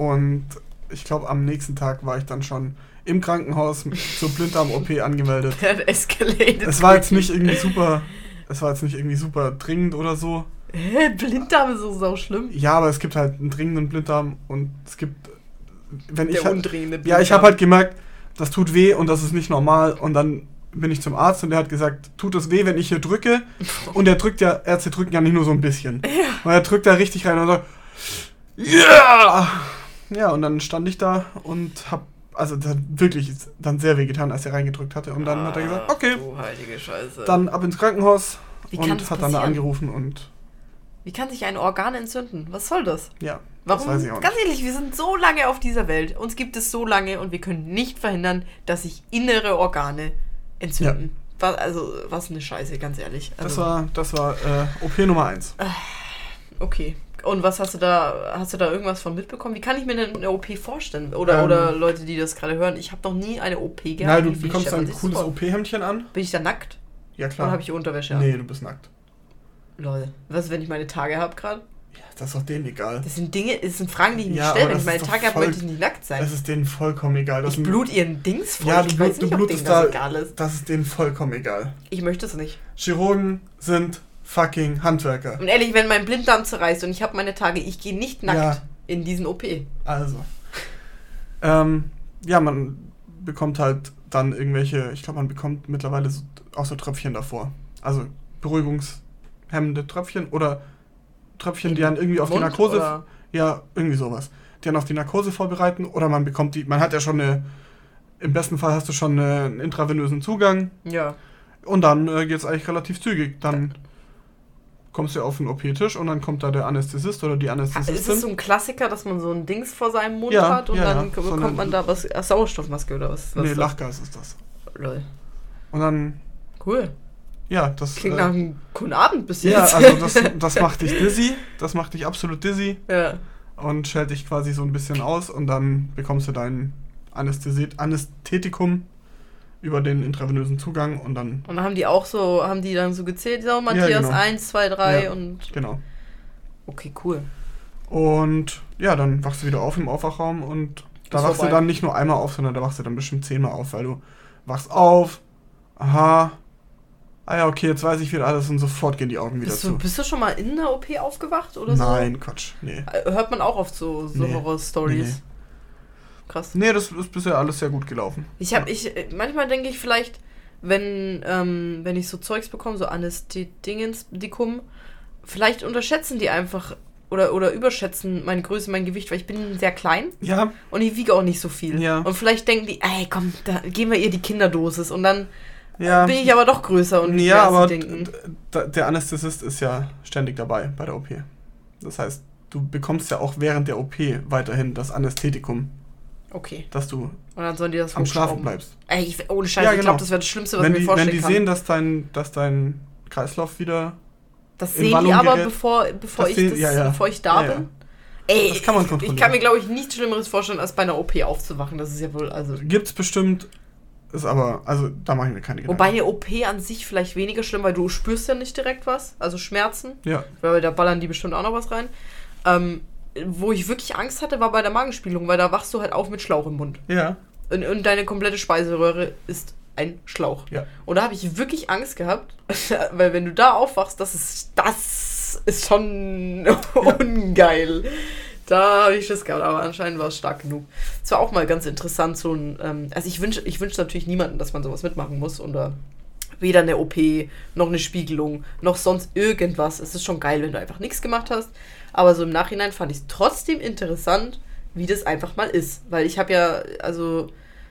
Speaker 1: und ich glaube am nächsten Tag war ich dann schon im Krankenhaus zur Blinddarm-OP angemeldet.
Speaker 2: Der escalated.
Speaker 1: Es war jetzt nicht irgendwie super, es war jetzt nicht irgendwie super dringend oder so.
Speaker 2: Hä, Blinddarm ist so sau schlimm.
Speaker 1: Ja, aber es gibt halt einen dringenden Blinddarm und es gibt, wenn ich
Speaker 2: Der
Speaker 1: halt,
Speaker 2: undringende
Speaker 1: ja,
Speaker 2: Blinddarm.
Speaker 1: ich habe halt gemerkt, das tut weh und das ist nicht normal und dann bin ich zum Arzt und der hat gesagt, tut es weh, wenn ich hier drücke? Und er drückt ja, Ärzte drücken ja nicht nur so ein bisschen.
Speaker 2: Ja.
Speaker 1: Und er drückt da richtig rein und sagt, ja! Ja, und dann stand ich da und hab, also das hat wirklich dann sehr weh getan, als er reingedrückt hatte. Und dann hat er gesagt, okay,
Speaker 2: Du heilige Scheiße.
Speaker 1: dann ab ins Krankenhaus
Speaker 2: Wie
Speaker 1: und
Speaker 2: das
Speaker 1: hat dann da
Speaker 2: passieren?
Speaker 1: angerufen und
Speaker 2: Wie kann sich ein Organ entzünden? Was soll das?
Speaker 1: ja,
Speaker 2: Warum?
Speaker 1: das weiß ich auch
Speaker 2: Ganz
Speaker 1: nicht.
Speaker 2: ehrlich, wir sind so lange auf dieser Welt. Uns gibt es so lange und wir können nicht verhindern, dass sich innere Organe entzünden. Was, also, was eine Scheiße, ganz ehrlich.
Speaker 1: Das
Speaker 2: Also,
Speaker 1: war, das war äh, OP Nummer 1.
Speaker 2: okay. Und was hast du da, hast du da irgendwas von mitbekommen? Wie kann ich mir denn eine OP vorstellen? Oder,
Speaker 1: Ähm,
Speaker 2: oder Leute, die das gerade hören, ich habe noch nie eine OP gehabt.
Speaker 1: Nein, du bekommst ein cooles? OP-Hemdchen an.
Speaker 2: Bin ich da nackt?
Speaker 1: Ja,
Speaker 2: Oder
Speaker 1: klar.
Speaker 2: habe ich Unterwäsche an?
Speaker 1: Nee, du bist nackt.
Speaker 2: Lol. Was, wenn ich meine Tage habe gerade?
Speaker 1: Ja, das ist doch denen egal.
Speaker 2: Das sind Dinge, das sind Fragen, die ich mir
Speaker 1: Ja,
Speaker 2: stelle. Wenn ich meine Tage habe, möchte ich nicht nackt sein.
Speaker 1: Das ist denen vollkommen egal. Das
Speaker 2: ich blut ihren Dings voll.
Speaker 1: Ja,
Speaker 2: ich
Speaker 1: du,
Speaker 2: weiß
Speaker 1: blut, du
Speaker 2: nicht, ob
Speaker 1: blutest da.
Speaker 2: das egal ist.
Speaker 1: Das ist denen vollkommen egal.
Speaker 2: Ich möchte es nicht.
Speaker 1: Chirurgen sind fucking Handwerker.
Speaker 2: Und ehrlich, wenn mein Blinddarm zerreißt und ich habe meine Tage, ich gehe nicht nackt
Speaker 1: Ja.
Speaker 2: in diesen OP.
Speaker 1: Also. Ähm, ja, man bekommt halt dann irgendwelche, ich glaube, man bekommt mittlerweile so, auch so Tröpfchen davor. Also beruhigungshemmende Tröpfchen oder Tröpfchen, die dann irgendwie auf die
Speaker 2: Mund
Speaker 1: Narkose.
Speaker 2: oder-
Speaker 1: Ja, irgendwie sowas. Die dann auf die Narkose vorbereiten oder man bekommt die, man hat ja schon eine, im besten Fall hast du schon eine, einen intravenösen Zugang
Speaker 2: Ja.
Speaker 1: und dann äh, geht es eigentlich relativ zügig. Dann kommst du auf den OP-Tisch und dann kommt da der Anästhesist oder die
Speaker 2: Ist
Speaker 1: Anästhesistin.
Speaker 2: es so ein Klassiker, dass man so ein Dings vor seinem Mund
Speaker 1: Ja,
Speaker 2: hat und
Speaker 1: ja,
Speaker 2: dann
Speaker 1: ja.
Speaker 2: bekommt
Speaker 1: So
Speaker 2: man da was, äh, Sauerstoffmaske oder was? was
Speaker 1: nee? Lachgas ist das.
Speaker 2: Lol.
Speaker 1: Und dann,
Speaker 2: Cool.
Speaker 1: ja, das.
Speaker 2: Klingt
Speaker 1: äh,
Speaker 2: nach einem coolen Abend bis
Speaker 1: ja,
Speaker 2: jetzt.
Speaker 1: also das, das macht dich dizzy. Das macht dich absolut dizzy
Speaker 2: ja.
Speaker 1: und schält dich quasi so ein bisschen aus und dann bekommst du dein Anästhesit Anästhetikum über den intravenösen Zugang und dann,
Speaker 2: Und dann haben die auch so, haben die dann so gezählt, so Matthias
Speaker 1: genau.
Speaker 2: 1, 2, 3
Speaker 1: Ja.
Speaker 2: und.
Speaker 1: genau.
Speaker 2: Okay, cool.
Speaker 1: Und ja, dann wachst du wieder auf im Aufwachraum und da
Speaker 2: Ist
Speaker 1: wachst
Speaker 2: vorbei.
Speaker 1: du dann nicht nur einmal auf, sondern da wachst du dann bestimmt zehnmal auf, weil du wachst auf, aha, ah ja, okay, jetzt weiß ich wieder alles und sofort gehen die Augen wieder
Speaker 2: Bist du,
Speaker 1: zu.
Speaker 2: bist du schon mal in der OP aufgewacht oder so?
Speaker 1: Nein, Quatsch, nee.
Speaker 2: Äh, Hört man auch oft so, so
Speaker 1: Nee.
Speaker 2: Horror-Stories.
Speaker 1: Nee,
Speaker 2: Krass.
Speaker 1: Nee, das ist bisher alles sehr gut gelaufen.
Speaker 2: Ich habe, ich, äh, manchmal denke ich vielleicht, wenn, ähm, wenn ich so Zeugs bekomme, so Anästhetikum, vielleicht unterschätzen die einfach oder, oder überschätzen meine Größe, mein Gewicht, weil ich bin sehr klein
Speaker 1: Ja,
Speaker 2: und ich wiege auch nicht so viel.
Speaker 1: Ja.
Speaker 2: Und vielleicht denken die, ey, komm, da geben wir ihr die Kinderdosis und dann
Speaker 1: ja.
Speaker 2: bin ich aber doch größer und
Speaker 1: ja, aber der Anästhesist ist ja ständig dabei bei der OP. Das heißt, du bekommst ja auch während der OP weiterhin das Anästhetikum,
Speaker 2: Okay.
Speaker 1: dass du
Speaker 2: Und dann sollen die das
Speaker 1: am Schlafen bleibst.
Speaker 2: Ey, ich, ohne Scheiß,
Speaker 1: Ja,
Speaker 2: ich
Speaker 1: genau.
Speaker 2: glaube, das wäre das Schlimmste, was
Speaker 1: Wenn
Speaker 2: ich mir
Speaker 1: die, wenn
Speaker 2: vorstellen
Speaker 1: die
Speaker 2: kann.
Speaker 1: sehen, dass dein, dass dein Kreislauf wieder.
Speaker 2: das sehen die
Speaker 1: Wallung
Speaker 2: aber,
Speaker 1: gerät.
Speaker 2: bevor, bevor, ich,
Speaker 1: sehen-
Speaker 2: das,
Speaker 1: ja, ja.
Speaker 2: bevor ich da bin. Ey,
Speaker 1: Das kann man
Speaker 2: ich, ich
Speaker 1: kontrollieren.
Speaker 2: kann mir, glaube ich, nichts Schlimmeres vorstellen, als bei einer OP aufzuwachen. Das ist ja wohl, also.
Speaker 1: Gibt's bestimmt, ist aber, also da mache ich mir keine Gedanken.
Speaker 2: Wobei eine OP an sich vielleicht weniger schlimm, weil du spürst ja nicht direkt was, also Schmerzen.
Speaker 1: Ja,
Speaker 2: Weil da ballern die bestimmt auch noch was rein. Ähm, wo ich wirklich Angst hatte, war bei der Magenspiegelung, weil da wachst du halt auf mit Schlauch im Mund.
Speaker 1: ja,
Speaker 2: Und, und deine komplette Speiseröhre ist ein Schlauch.
Speaker 1: ja.
Speaker 2: Und da habe ich wirklich Angst gehabt, weil wenn du da aufwachst, das ist, das ist schon ungeil. Da habe ich Schiss gehabt, aber anscheinend war es stark genug. Es war auch mal ganz interessant, so ein, ähm, also ich wünsche ich wünsch natürlich niemanden, dass man sowas mitmachen muss oder weder eine OP, noch eine Spiegelung, noch sonst irgendwas. Es ist schon geil, wenn du einfach nichts gemacht hast. Aber so im Nachhinein fand ich es trotzdem interessant, wie das einfach mal ist. Weil ich habe ja, also,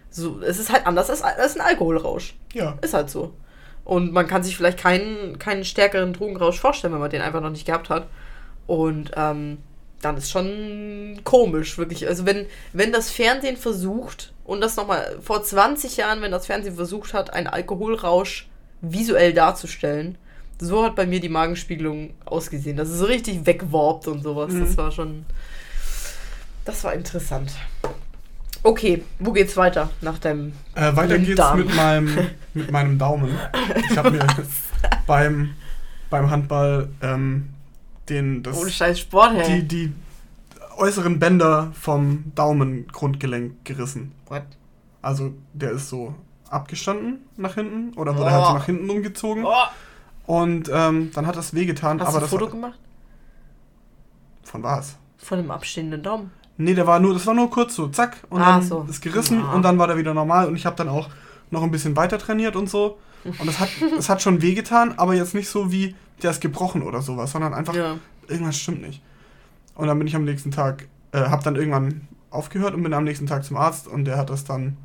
Speaker 2: so, es ist halt anders als, als ein Alkoholrausch.
Speaker 1: Ja,
Speaker 2: Ist halt so. Und man kann sich vielleicht keinen, keinen stärkeren Drogenrausch vorstellen, wenn man den einfach noch nicht gehabt hat. Und ähm, dann ist schon komisch, wirklich. Also wenn, wenn das Fernsehen versucht, und das nochmal vor 20 Jahren, wenn das Fernsehen versucht hat, einen Alkoholrausch visuell darzustellen, so hat bei mir die Magenspiegelung ausgesehen. Das ist so richtig wegwarpt und sowas. Das
Speaker 1: Mhm.
Speaker 2: war schon. Das war interessant. Okay, wo geht's weiter nach deinem
Speaker 1: Äh, weiter
Speaker 2: Mit
Speaker 1: geht's mit meinem, mit meinem Daumen. Ich habe mir beim, beim Handball ähm, den, das,
Speaker 2: Ohne scheiß Sport,
Speaker 1: die,
Speaker 2: hey.
Speaker 1: die äußeren Bänder vom Daumengrundgelenk gerissen.
Speaker 2: What?
Speaker 1: Also der ist so abgestanden nach hinten oder wurde halt so
Speaker 2: Oh.
Speaker 1: nach hinten umgezogen.
Speaker 2: Oh,
Speaker 1: Und ähm, dann hat das wehgetan.
Speaker 2: hast
Speaker 1: aber
Speaker 2: du ein
Speaker 1: das
Speaker 2: Foto gemacht?
Speaker 1: Von was?
Speaker 2: Von dem abstehenden Daumen.
Speaker 1: Nee, der war nur, das war nur kurz so, zack, und
Speaker 2: Ah,
Speaker 1: dann
Speaker 2: so.
Speaker 1: ist gerissen
Speaker 2: Ah.
Speaker 1: und dann war der wieder normal und ich habe dann auch noch ein bisschen weiter trainiert und so. Und es hat, es hat schon wehgetan, aber jetzt nicht so wie, der ist gebrochen oder sowas, sondern einfach,
Speaker 2: Ja.
Speaker 1: irgendwas stimmt nicht. Und dann bin ich am nächsten Tag, äh, habe dann irgendwann aufgehört und bin am nächsten Tag zum Arzt und der hat das dann,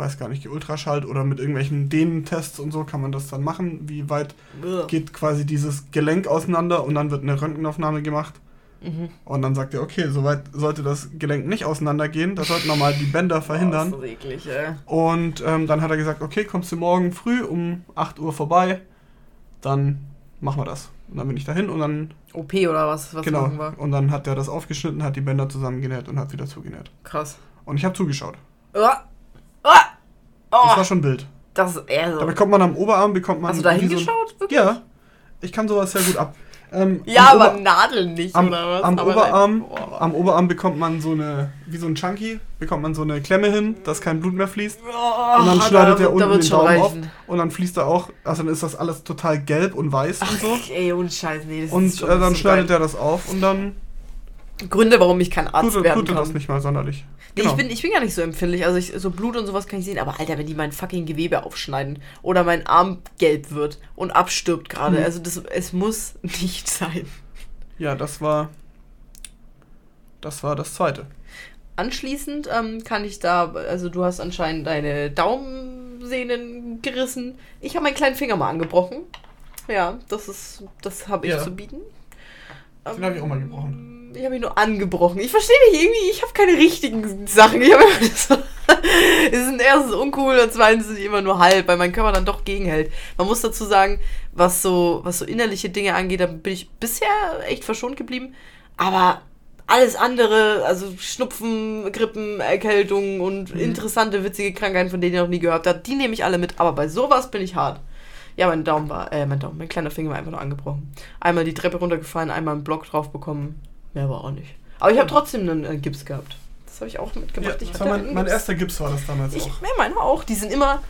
Speaker 1: weiß gar nicht, geultraschallt oder mit irgendwelchen Dehnentests und so kann man das dann machen, wie weit
Speaker 2: Ugh.
Speaker 1: geht quasi dieses Gelenk auseinander und dann wird eine Röntgenaufnahme gemacht.
Speaker 2: Mhm.
Speaker 1: Und dann sagt er, okay, soweit sollte das Gelenk nicht auseinandergehen. Das sollten nochmal die Bänder verhindern.
Speaker 2: Ist das eklig, ey.
Speaker 1: Und ähm, dann hat er gesagt, okay, kommst du morgen früh um 8 Uhr vorbei, dann machen wir das. Und dann bin ich dahin und dann,
Speaker 2: OP oder was? Was
Speaker 1: genau,
Speaker 2: machen wir?
Speaker 1: und dann hat er das aufgeschnitten, hat die Bänder zusammengenäht und hat wieder zugenäht.
Speaker 2: Krass.
Speaker 1: Und ich habe zugeschaut.
Speaker 2: Ah. Ah.
Speaker 1: Das
Speaker 2: Oh,
Speaker 1: war schon wild.
Speaker 2: das ist eher
Speaker 1: Da
Speaker 2: so.
Speaker 1: bekommt man am Oberarm, bekommt man...
Speaker 2: Hast du da
Speaker 1: so
Speaker 2: hingeschaut? Wirklich?
Speaker 1: Ja, ich kann sowas sehr gut ab. Ähm,
Speaker 2: Ja, aber
Speaker 1: Ober-
Speaker 2: Nadeln nicht,
Speaker 1: am,
Speaker 2: oder was?
Speaker 1: am
Speaker 2: aber
Speaker 1: Oberarm,
Speaker 2: Boah.
Speaker 1: am Oberarm bekommt man so eine, wie so ein Chunky, bekommt man so eine Klemme hin, dass kein Blut mehr fließt.
Speaker 2: Oh,
Speaker 1: Und dann
Speaker 2: da-
Speaker 1: schneidet er
Speaker 2: da
Speaker 1: unten
Speaker 2: wird's
Speaker 1: den Daumen auf
Speaker 2: reichen.
Speaker 1: und dann fließt er auch, also dann ist das alles total gelb und weiß und so.
Speaker 2: Ach, ey, ohne Scheiß, nee, das
Speaker 1: Und
Speaker 2: ist
Speaker 1: äh,
Speaker 2: schon
Speaker 1: dann
Speaker 2: ein bisschen
Speaker 1: schneidet
Speaker 2: geil.
Speaker 1: er das auf und dann
Speaker 2: Gründe, warum ich kein Arzt
Speaker 1: er-
Speaker 2: werden
Speaker 1: tut er
Speaker 2: kann.
Speaker 1: das nicht mal sonderlich.
Speaker 2: Nee,
Speaker 1: Genau.
Speaker 2: ich, bin, ich bin gar nicht so empfindlich. Also ich, so Blut und sowas kann ich sehen. Aber Alter, wenn die mein fucking Gewebe aufschneiden oder mein Arm gelb wird und abstirbt gerade.
Speaker 1: Mhm.
Speaker 2: Also das, es muss nicht sein.
Speaker 1: Ja, das war, das war das zweite.
Speaker 2: Anschließend ähm, kann ich da, also du hast anscheinend deine Daumensehnen gerissen. Ich habe meinen kleinen Finger mal angebrochen. Ja, das ist, das habe ich
Speaker 1: Ja.
Speaker 2: zu bieten.
Speaker 1: Den
Speaker 2: Ähm,
Speaker 1: habe ich auch mal gebrochen.
Speaker 2: Ich habe ihn nur angebrochen. Ich verstehe nicht, irgendwie, ich habe keine richtigen Sachen. Ich habe immer so, es ist erstens uncool und zweitens ist es immer nur halb, weil mein Körper dann doch gegenhält. Man muss dazu sagen, was so, was so innerliche Dinge angeht, da bin ich bisher echt verschont geblieben. Aber alles andere, also Schnupfen, Grippen, Erkältungen und
Speaker 1: Mhm.
Speaker 2: interessante, witzige Krankheiten, von denen ihr noch nie gehört habt, die nehme ich alle mit. Aber bei sowas bin ich hart. Ja, mein Daumen war, äh, mein Daumen, mein kleiner Finger war einfach nur angebrochen. Einmal die Treppe runtergefallen, einmal einen Block drauf bekommen. Mehr war auch nicht. Aber ich habe trotzdem einen äh, Gips gehabt. Das habe ich auch
Speaker 1: Ja,
Speaker 2: mitgemacht. ich
Speaker 1: das war mein, mein erster Gips war das damals
Speaker 2: Ich,
Speaker 1: auch.
Speaker 2: ja, meine auch. Die sind immer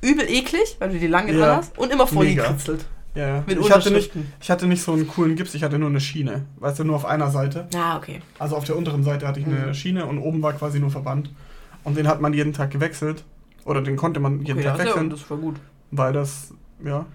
Speaker 2: übel eklig, weil du die lange
Speaker 1: Ja.
Speaker 2: dran hast und immer voll
Speaker 1: Mega.
Speaker 2: gekritzelt.
Speaker 1: Ja, ja.
Speaker 2: Mit
Speaker 1: Ich hatte, nicht, ich hatte nicht so einen coolen Gips, ich hatte nur eine Schiene. Weißt du, nur auf einer Seite.
Speaker 2: Ah, okay.
Speaker 1: Also auf der unteren Seite hatte ich eine
Speaker 2: Mhm.
Speaker 1: Schiene und oben war quasi nur Verband. Und den hat man jeden Tag gewechselt. Oder den konnte man jeden
Speaker 2: okay
Speaker 1: Tag
Speaker 2: das, ja,
Speaker 1: wechseln,
Speaker 2: das war gut.
Speaker 1: weil das, ja.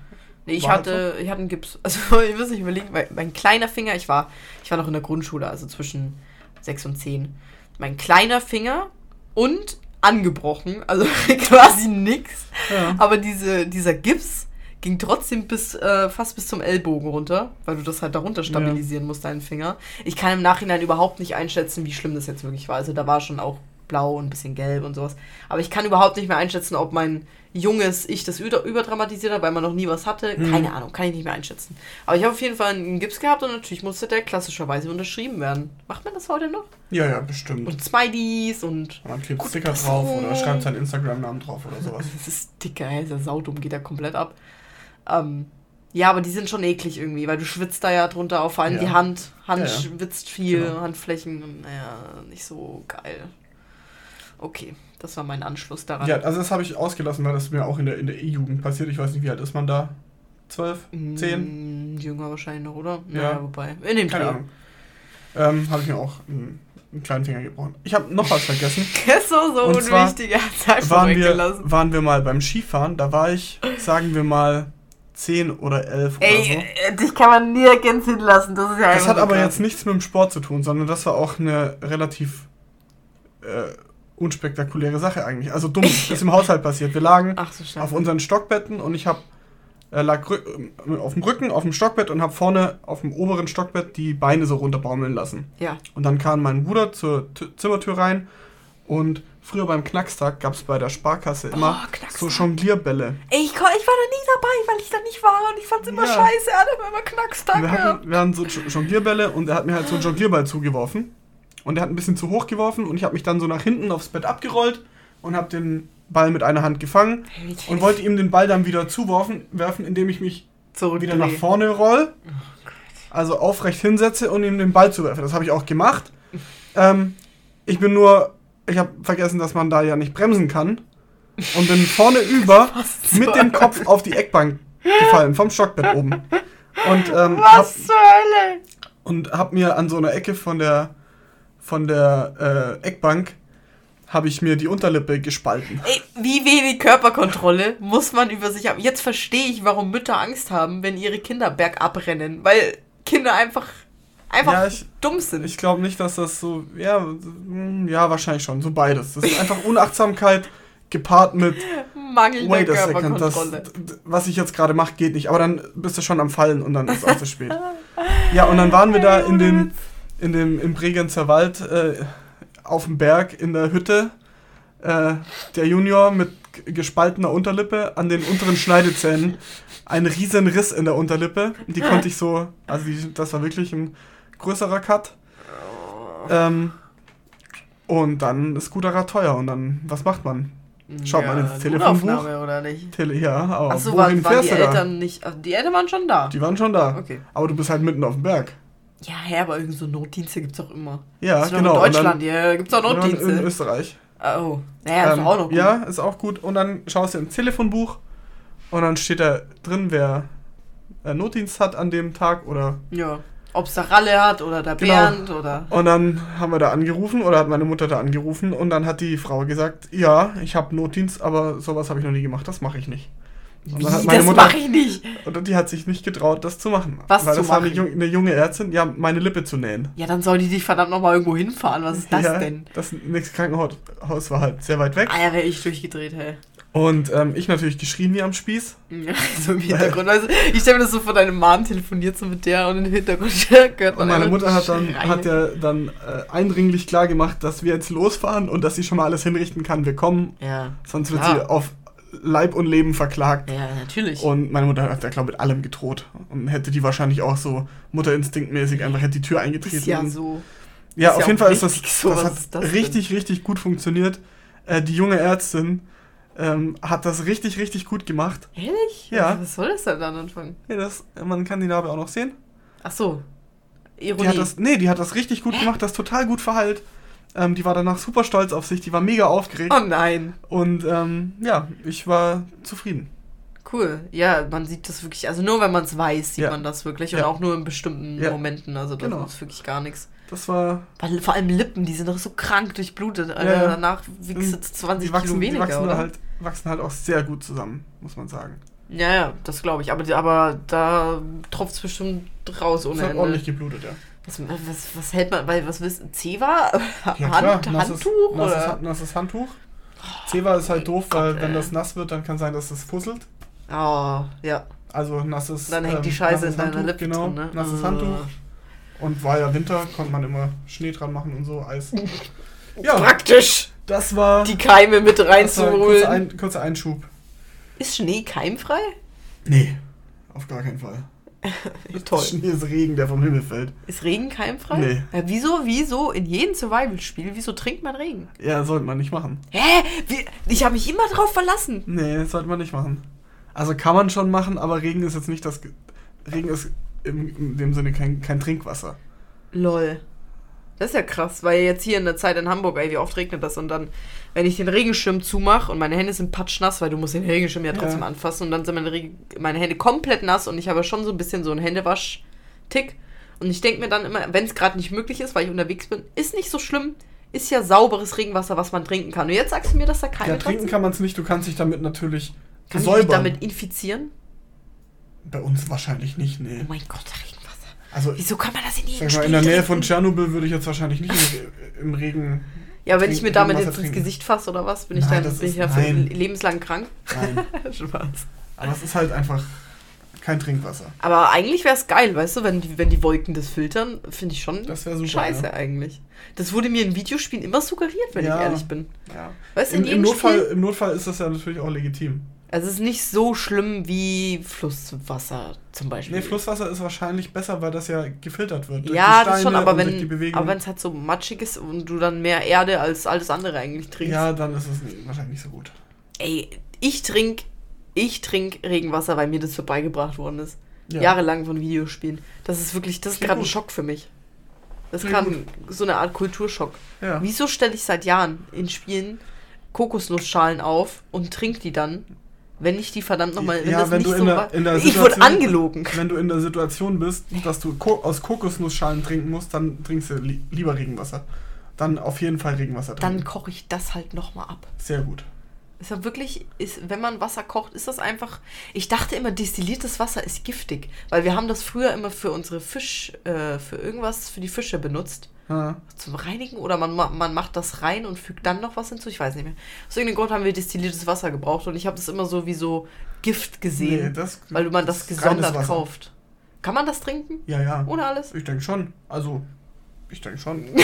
Speaker 2: Nee, ich
Speaker 1: War
Speaker 2: hatte, ich hatte einen Gips. Also, ich muss nicht überlegen, weil mein kleiner Finger, ich war, ich war noch in der Grundschule, also zwischen 6 und 10. Mein kleiner Finger und angebrochen, also quasi nix.
Speaker 1: ja.
Speaker 2: Aber diese, dieser Gips ging trotzdem bis äh, fast bis zum Ellbogen runter, weil du das halt darunter stabilisieren musst, deinen Finger. Ich kann im Nachhinein überhaupt nicht einschätzen, wie schlimm das jetzt wirklich war. Also da war schon auch blau und ein bisschen gelb und sowas. Aber ich kann überhaupt nicht mehr einschätzen, ob mein junges Ich das über überdramatisiert hat, weil man noch nie was hatte.
Speaker 1: Hm.
Speaker 2: Keine Ahnung, kann ich nicht mehr einschätzen. Aber ich habe auf jeden Fall einen Gips gehabt und natürlich musste der klassischerweise unterschrieben werden. Macht man das heute noch?
Speaker 1: ja, ja, bestimmt.
Speaker 2: Und Smileys und
Speaker 1: man klebt
Speaker 2: Gute
Speaker 1: Sticker drauf oder schreibt seinen Instagram-Namen drauf oder sowas.
Speaker 2: Das ist dicker, ey, dieser Saudumm geht da komplett ab. Ähm, ja, aber die sind schon eklig irgendwie, weil du schwitzt da ja drunter auf, vor allem
Speaker 1: Ja.
Speaker 2: die Hand. Hand
Speaker 1: Ja, ja.
Speaker 2: schwitzt viel,
Speaker 1: Genau.
Speaker 2: Handflächen, naja, nicht so geil. Okay, das war mein Anschluss daran.
Speaker 1: Ja, also das habe ich ausgelassen, weil das mir auch in der in der E-Jugend passiert. Ich weiß nicht, wie alt ist man da? Zwölf? Zehn?
Speaker 2: Mm, Jünger wahrscheinlich noch, oder?
Speaker 1: Ja.
Speaker 2: Naja, wobei. In dem
Speaker 1: Keine
Speaker 2: Dreh.
Speaker 1: Ahnung. Ähm, habe ich mir auch einen, einen kleinen Finger gebrochen. Ich habe noch was vergessen.
Speaker 2: So, so
Speaker 1: Und zwar
Speaker 2: unwichtig, er hat's einfach
Speaker 1: waren, wir, waren wir mal beim Skifahren. Da war ich, sagen wir mal, zehn oder elf oder
Speaker 2: Ey,
Speaker 1: so.
Speaker 2: äh, dich kann man nirgends hinlassen, das ist ja
Speaker 1: Das hat aber
Speaker 2: krass.
Speaker 1: jetzt nichts mit dem Sport zu tun, sondern das war auch eine relativ äh, unspektakuläre Sache eigentlich. Also dumm, ist im Haushalt passiert. Wir lagen
Speaker 2: so,
Speaker 1: auf unseren Stockbetten und ich habe äh, lag äh, auf dem Rücken auf dem Stockbett und habe vorne auf dem oberen Stockbett die Beine so runterbaumeln lassen.
Speaker 2: Ja.
Speaker 1: Und dann kam mein Bruder zur T Zimmertür rein und früher beim Knackstag gab es bei der Sparkasse immer
Speaker 2: Oh,
Speaker 1: so Jonglierbälle.
Speaker 2: Ich, ich war da nie dabei, weil ich da nicht war und ich fand's immer
Speaker 1: Ja.
Speaker 2: scheiße. Er hat immer Knackstag
Speaker 1: Wir hatten, wir hatten so Jo- Jonglierbälle und er hat mir halt so einen Jonglierball zugeworfen. Und er hat ein bisschen zu hoch geworfen und ich habe mich dann so nach hinten aufs Bett abgerollt und habe den Ball mit einer Hand gefangen und wollte ihm den Ball dann wieder zuwerfen, werfen, indem ich mich
Speaker 2: zurück
Speaker 1: wieder nach vorne roll. also aufrecht hinsetze und ihm den Ball zuwerfe. Das habe ich auch gemacht. Ähm, ich bin nur, ich habe vergessen, dass man da ja nicht bremsen kann und bin vorne über mit dem Kopf auf die Eckbank gefallen, vom Stockbett oben. Und ähm,
Speaker 2: Was
Speaker 1: hab,
Speaker 2: zur Hölle?
Speaker 1: und hab mir an so einer Ecke von der von der äh, Eckbank habe ich mir die Unterlippe gespalten.
Speaker 2: Ey, wie wenig Körperkontrolle muss man über sich haben? Jetzt verstehe ich, warum Mütter Angst haben, wenn ihre Kinder bergab rennen. Weil Kinder einfach, einfach
Speaker 1: Ja, ich-
Speaker 2: dumm sind.
Speaker 1: Ich glaube nicht, dass das so ja ja wahrscheinlich schon so beides. Das ist einfach Unachtsamkeit gepaart mit
Speaker 2: Mangelnde
Speaker 1: Wait a second, das,
Speaker 2: Körperkontrolle.
Speaker 1: was ich jetzt gerade mache, geht nicht. Aber dann bist du schon am Fallen und dann ist es auch zu spät. Ja, und dann waren wir da in dem, in dem im Bregenzer Wald äh, auf dem Berg in der Hütte. Äh, der Junior mit gespaltener Unterlippe an den unteren Schneidezähnen. Ein riesen Riss in der Unterlippe. Die konnte ich so, also die, das war wirklich ein größerer Cut. Ähm, und dann ist guter Rat teuer. Und dann, was macht man? Schaut mal ins Telefonbuch.
Speaker 2: Oder nicht?
Speaker 1: Tele ja, aber
Speaker 2: Achso, waren, waren die
Speaker 1: du da?
Speaker 2: Eltern nicht. Die Eltern waren schon da.
Speaker 1: Die waren schon da.
Speaker 2: Okay.
Speaker 1: Aber du bist halt mitten auf dem Berg.
Speaker 2: Ja, hä, aber irgend so Notdienste gibt's auch immer.
Speaker 1: Ja,
Speaker 2: Das ist
Speaker 1: genau.
Speaker 2: In Deutschland, ja, gibt's auch
Speaker 1: dann, in
Speaker 2: Notdienste.
Speaker 1: Österreich.
Speaker 2: Oh, naja, ist
Speaker 1: Ähm,
Speaker 2: doch auch noch gut.
Speaker 1: Ja, ist auch gut. Und dann schaust du ins Telefonbuch und dann steht da drin, wer äh, Notdienst hat an dem Tag oder.
Speaker 2: Ja. Ob's der Ralle hat oder der
Speaker 1: Genau.
Speaker 2: Bernd oder.
Speaker 1: Und dann haben wir da angerufen oder hat meine Mutter da angerufen und dann hat die Frau gesagt, ja, ich habe Notdienst, aber sowas habe ich noch nie gemacht, das mache ich nicht.
Speaker 2: Wie,
Speaker 1: dann hat meine
Speaker 2: das
Speaker 1: Mutter-
Speaker 2: mache ich nicht.
Speaker 1: Und die hat sich nicht getraut, das zu machen.
Speaker 2: Was
Speaker 1: Weil
Speaker 2: zu
Speaker 1: das war eine,
Speaker 2: machen?
Speaker 1: jung, eine junge Ärztin, ja, meine Lippe zu nähen.
Speaker 2: Ja, dann soll die dich verdammt nochmal irgendwo hinfahren. Was ist das
Speaker 1: ja,
Speaker 2: denn?
Speaker 1: Das nächste Krankenhaus war halt sehr weit weg.
Speaker 2: Ah, ja, wäre ich durchgedreht, hey.
Speaker 1: Und ähm, ich natürlich geschrien wie am Spieß.
Speaker 2: Ja, so im Hintergrund. Also, ich stelle mir das so vor deinem Mann telefoniert so mit der und im Hintergrund gehört
Speaker 1: Und meine Mutter hat dann, hat ja dann äh, eindringlich klar gemacht, dass wir jetzt losfahren und dass sie schon mal alles hinrichten kann. Wir kommen,
Speaker 2: Ja.
Speaker 1: sonst wird
Speaker 2: Klar.
Speaker 1: sie auf Leib und Leben verklagt.
Speaker 2: Ja, natürlich.
Speaker 1: Und meine Mutter hat ja, glaube ich, mit allem gedroht. Und hätte die wahrscheinlich auch so mutterinstinktmäßig einfach hätte die Tür eingetreten.
Speaker 2: ist ja so.
Speaker 1: Ja,
Speaker 2: Ist
Speaker 1: auf
Speaker 2: ja
Speaker 1: jeden Fall ist das,
Speaker 2: richtig so,
Speaker 1: das hat
Speaker 2: ist das denn?
Speaker 1: richtig, richtig gut funktioniert. Äh, die junge Ärztin ähm, hat das richtig, richtig gut gemacht.
Speaker 2: Ehrlich?
Speaker 1: Ja.
Speaker 2: Was soll das denn dann anfangen?
Speaker 1: Ja, das, man kann die Narbe auch noch sehen.
Speaker 2: Ach so.
Speaker 1: Die
Speaker 2: Ironie.
Speaker 1: hat das, nee, die hat das richtig gut gemacht, das total gut verheilt. Ähm, die war danach super stolz auf sich, die war mega aufgeregt.
Speaker 2: oh nein.
Speaker 1: Und ähm, ja, ich war zufrieden.
Speaker 2: Cool. Ja, man sieht das wirklich, also nur wenn man es weiß, sieht
Speaker 1: Ja.
Speaker 2: man das wirklich und
Speaker 1: Ja.
Speaker 2: auch nur in bestimmten
Speaker 1: Ja.
Speaker 2: Momenten. Also das
Speaker 1: Genau.
Speaker 2: ist wirklich gar nichts.
Speaker 1: Das war.
Speaker 2: Weil vor allem Lippen, die sind doch so krank durchblutet. Alter.
Speaker 1: Ja, ja.
Speaker 2: Danach wiegst du 20
Speaker 1: Die wachsen,
Speaker 2: Kilo
Speaker 1: die
Speaker 2: weniger,
Speaker 1: wachsen,
Speaker 2: oder?
Speaker 1: halt, wachsen halt auch sehr gut zusammen, muss man sagen.
Speaker 2: Ja, ja, das glaube ich. Aber, aber da tropft es bestimmt raus ohne
Speaker 1: Es hat
Speaker 2: Ende.
Speaker 1: ordentlich geblutet, ja.
Speaker 2: Was, was, was hält man, weil was wisst Zewa?
Speaker 1: Ja,
Speaker 2: Hand,
Speaker 1: nasses,
Speaker 2: Handtuch?
Speaker 1: nasses,
Speaker 2: oder?
Speaker 1: Nasses Handtuch. Zewa ist halt doof, weil
Speaker 2: Gott,
Speaker 1: wenn
Speaker 2: ey.
Speaker 1: das nass wird, dann kann sein, dass es fusselt.
Speaker 2: Oh, ja.
Speaker 1: Also nasses.
Speaker 2: Dann hängt die
Speaker 1: ähm,
Speaker 2: Scheiße
Speaker 1: nasses
Speaker 2: in deiner Lippe
Speaker 1: Genau,
Speaker 2: drin, ne?
Speaker 1: nasses
Speaker 2: Äh.
Speaker 1: Handtuch. Und war ja Winter, konnte man immer Schnee dran machen und so, Eis. Ja,
Speaker 2: Praktisch,
Speaker 1: das war,
Speaker 2: die Keime mit
Speaker 1: ein kurzer,
Speaker 2: reinzuholen.
Speaker 1: ein, kurzer Einschub.
Speaker 2: Ist Schnee keimfrei?
Speaker 1: Nee, auf gar keinen Fall.
Speaker 2: Toll.
Speaker 1: Schnee ist Regen, der vom Himmel fällt.
Speaker 2: Ist Regen keimfrei?
Speaker 1: Nee.
Speaker 2: Ja, wieso, wieso in jedem Survival-Spiel, wieso trinkt man Regen?
Speaker 1: Ja, sollte man nicht machen.
Speaker 2: Hä? Wie, ich habe mich immer drauf verlassen.
Speaker 1: Nee, das sollte man nicht machen. Also kann man schon machen, aber Regen ist jetzt nicht das. Ge Regen ist im, in dem Sinne kein, kein Trinkwasser.
Speaker 2: Lol. Das ist ja krass, weil jetzt hier in der Zeit in Hamburg, ey, wie oft regnet das und dann, wenn ich den Regenschirm zumache und meine Hände sind patschnass, weil du musst den Regenschirm ja trotzdem
Speaker 1: Ja.
Speaker 2: anfassen und dann sind meine, Regen meine Hände komplett nass und ich habe schon so ein bisschen so einen Händewasch-Tick und ich denke mir dann immer, wenn es gerade nicht möglich ist, weil ich unterwegs bin, ist nicht so schlimm, ist ja sauberes Regenwasser, was man trinken kann. Und jetzt sagst du mir, dass da keine
Speaker 1: Ja, trinken kann man es nicht, du kannst dich damit natürlich
Speaker 2: Kann
Speaker 1: säubern.
Speaker 2: damit infizieren?
Speaker 1: Bei uns wahrscheinlich nicht, nee.
Speaker 2: Oh mein Gott.
Speaker 1: Also,
Speaker 2: Wieso kann man das in jedem Spiel
Speaker 1: in der Nähe
Speaker 2: trinken?
Speaker 1: von Tschernobyl würde ich jetzt wahrscheinlich nicht im, Regen.
Speaker 2: Ja, wenn ich mir damit jetzt ins
Speaker 1: trinken.
Speaker 2: Gesicht fasse oder was, bin ich
Speaker 1: Nein,
Speaker 2: dann bin ich ja lebenslang krank?
Speaker 1: Nein.
Speaker 2: Spaß.
Speaker 1: Aber es ist halt einfach kein Trinkwasser.
Speaker 2: Aber eigentlich wäre es geil, weißt du, wenn die, wenn die Wolken das filtern, finde ich schon
Speaker 1: Das super.
Speaker 2: scheiße
Speaker 1: Ja.
Speaker 2: eigentlich. Das wurde mir in Videospielen immer suggeriert, wenn
Speaker 1: Ja.
Speaker 2: ich ehrlich bin.
Speaker 1: Ja.
Speaker 2: Weißt
Speaker 1: Im, im, Notfall,
Speaker 2: Spiel.
Speaker 1: Im Notfall ist das ja natürlich auch legitim.
Speaker 2: Also es ist nicht so schlimm wie Flusswasser zum Beispiel.
Speaker 1: Nee, Flusswasser ist wahrscheinlich besser, weil das ja gefiltert wird. durch
Speaker 2: ja, das schon, aber wenn aber wenn es halt so matschig ist und du dann mehr Erde als alles andere eigentlich trinkst.
Speaker 1: Ja, dann ist es nicht- wahrscheinlich nicht so gut.
Speaker 2: Ey, ich trink, ich trink Regenwasser, weil mir das so beigebracht worden ist.
Speaker 1: Ja.
Speaker 2: Jahrelang von Videospielen. Das ist wirklich, das ist gerade ein. Schock für mich. Das ist gerade so eine Art Kulturschock.
Speaker 1: Ja.
Speaker 2: Wieso stelle ich seit Jahren in Spielen Kokosnussschalen auf und trinke die dann, wenn ich die verdammt nochmal.
Speaker 1: Ja, wenn du in der-
Speaker 2: war-
Speaker 1: in der
Speaker 2: Ich wurde angelogen.
Speaker 1: Wenn du in der Situation bist, dass du Ko aus Kokosnussschalen trinken musst, dann trinkst du li lieber Regenwasser. Dann auf jeden Fall Regenwasser
Speaker 2: Dann
Speaker 1: trinken.
Speaker 2: koche ich das halt nochmal ab.
Speaker 1: Sehr gut.
Speaker 2: Ist ja wirklich, ist, wenn man Wasser kocht, ist das einfach. Ich dachte immer, destilliertes Wasser ist giftig, weil wir haben das früher immer für unsere Fisch, äh, für irgendwas, für die Fische benutzt.
Speaker 1: Ja.
Speaker 2: Zum Reinigen oder man, ma- man macht das rein und fügt dann noch was hinzu. Ich weiß nicht mehr. Aus irgendeinem Grund haben wir destilliertes Wasser gebraucht und ich habe das immer so wie so Gift gesehen,
Speaker 1: Nee, das-
Speaker 2: weil man das
Speaker 1: das
Speaker 2: gesondert kauft. Kann man das trinken?
Speaker 1: Ja, ja.
Speaker 2: Ohne alles?
Speaker 1: Ich denke schon. Also, ich denke schon.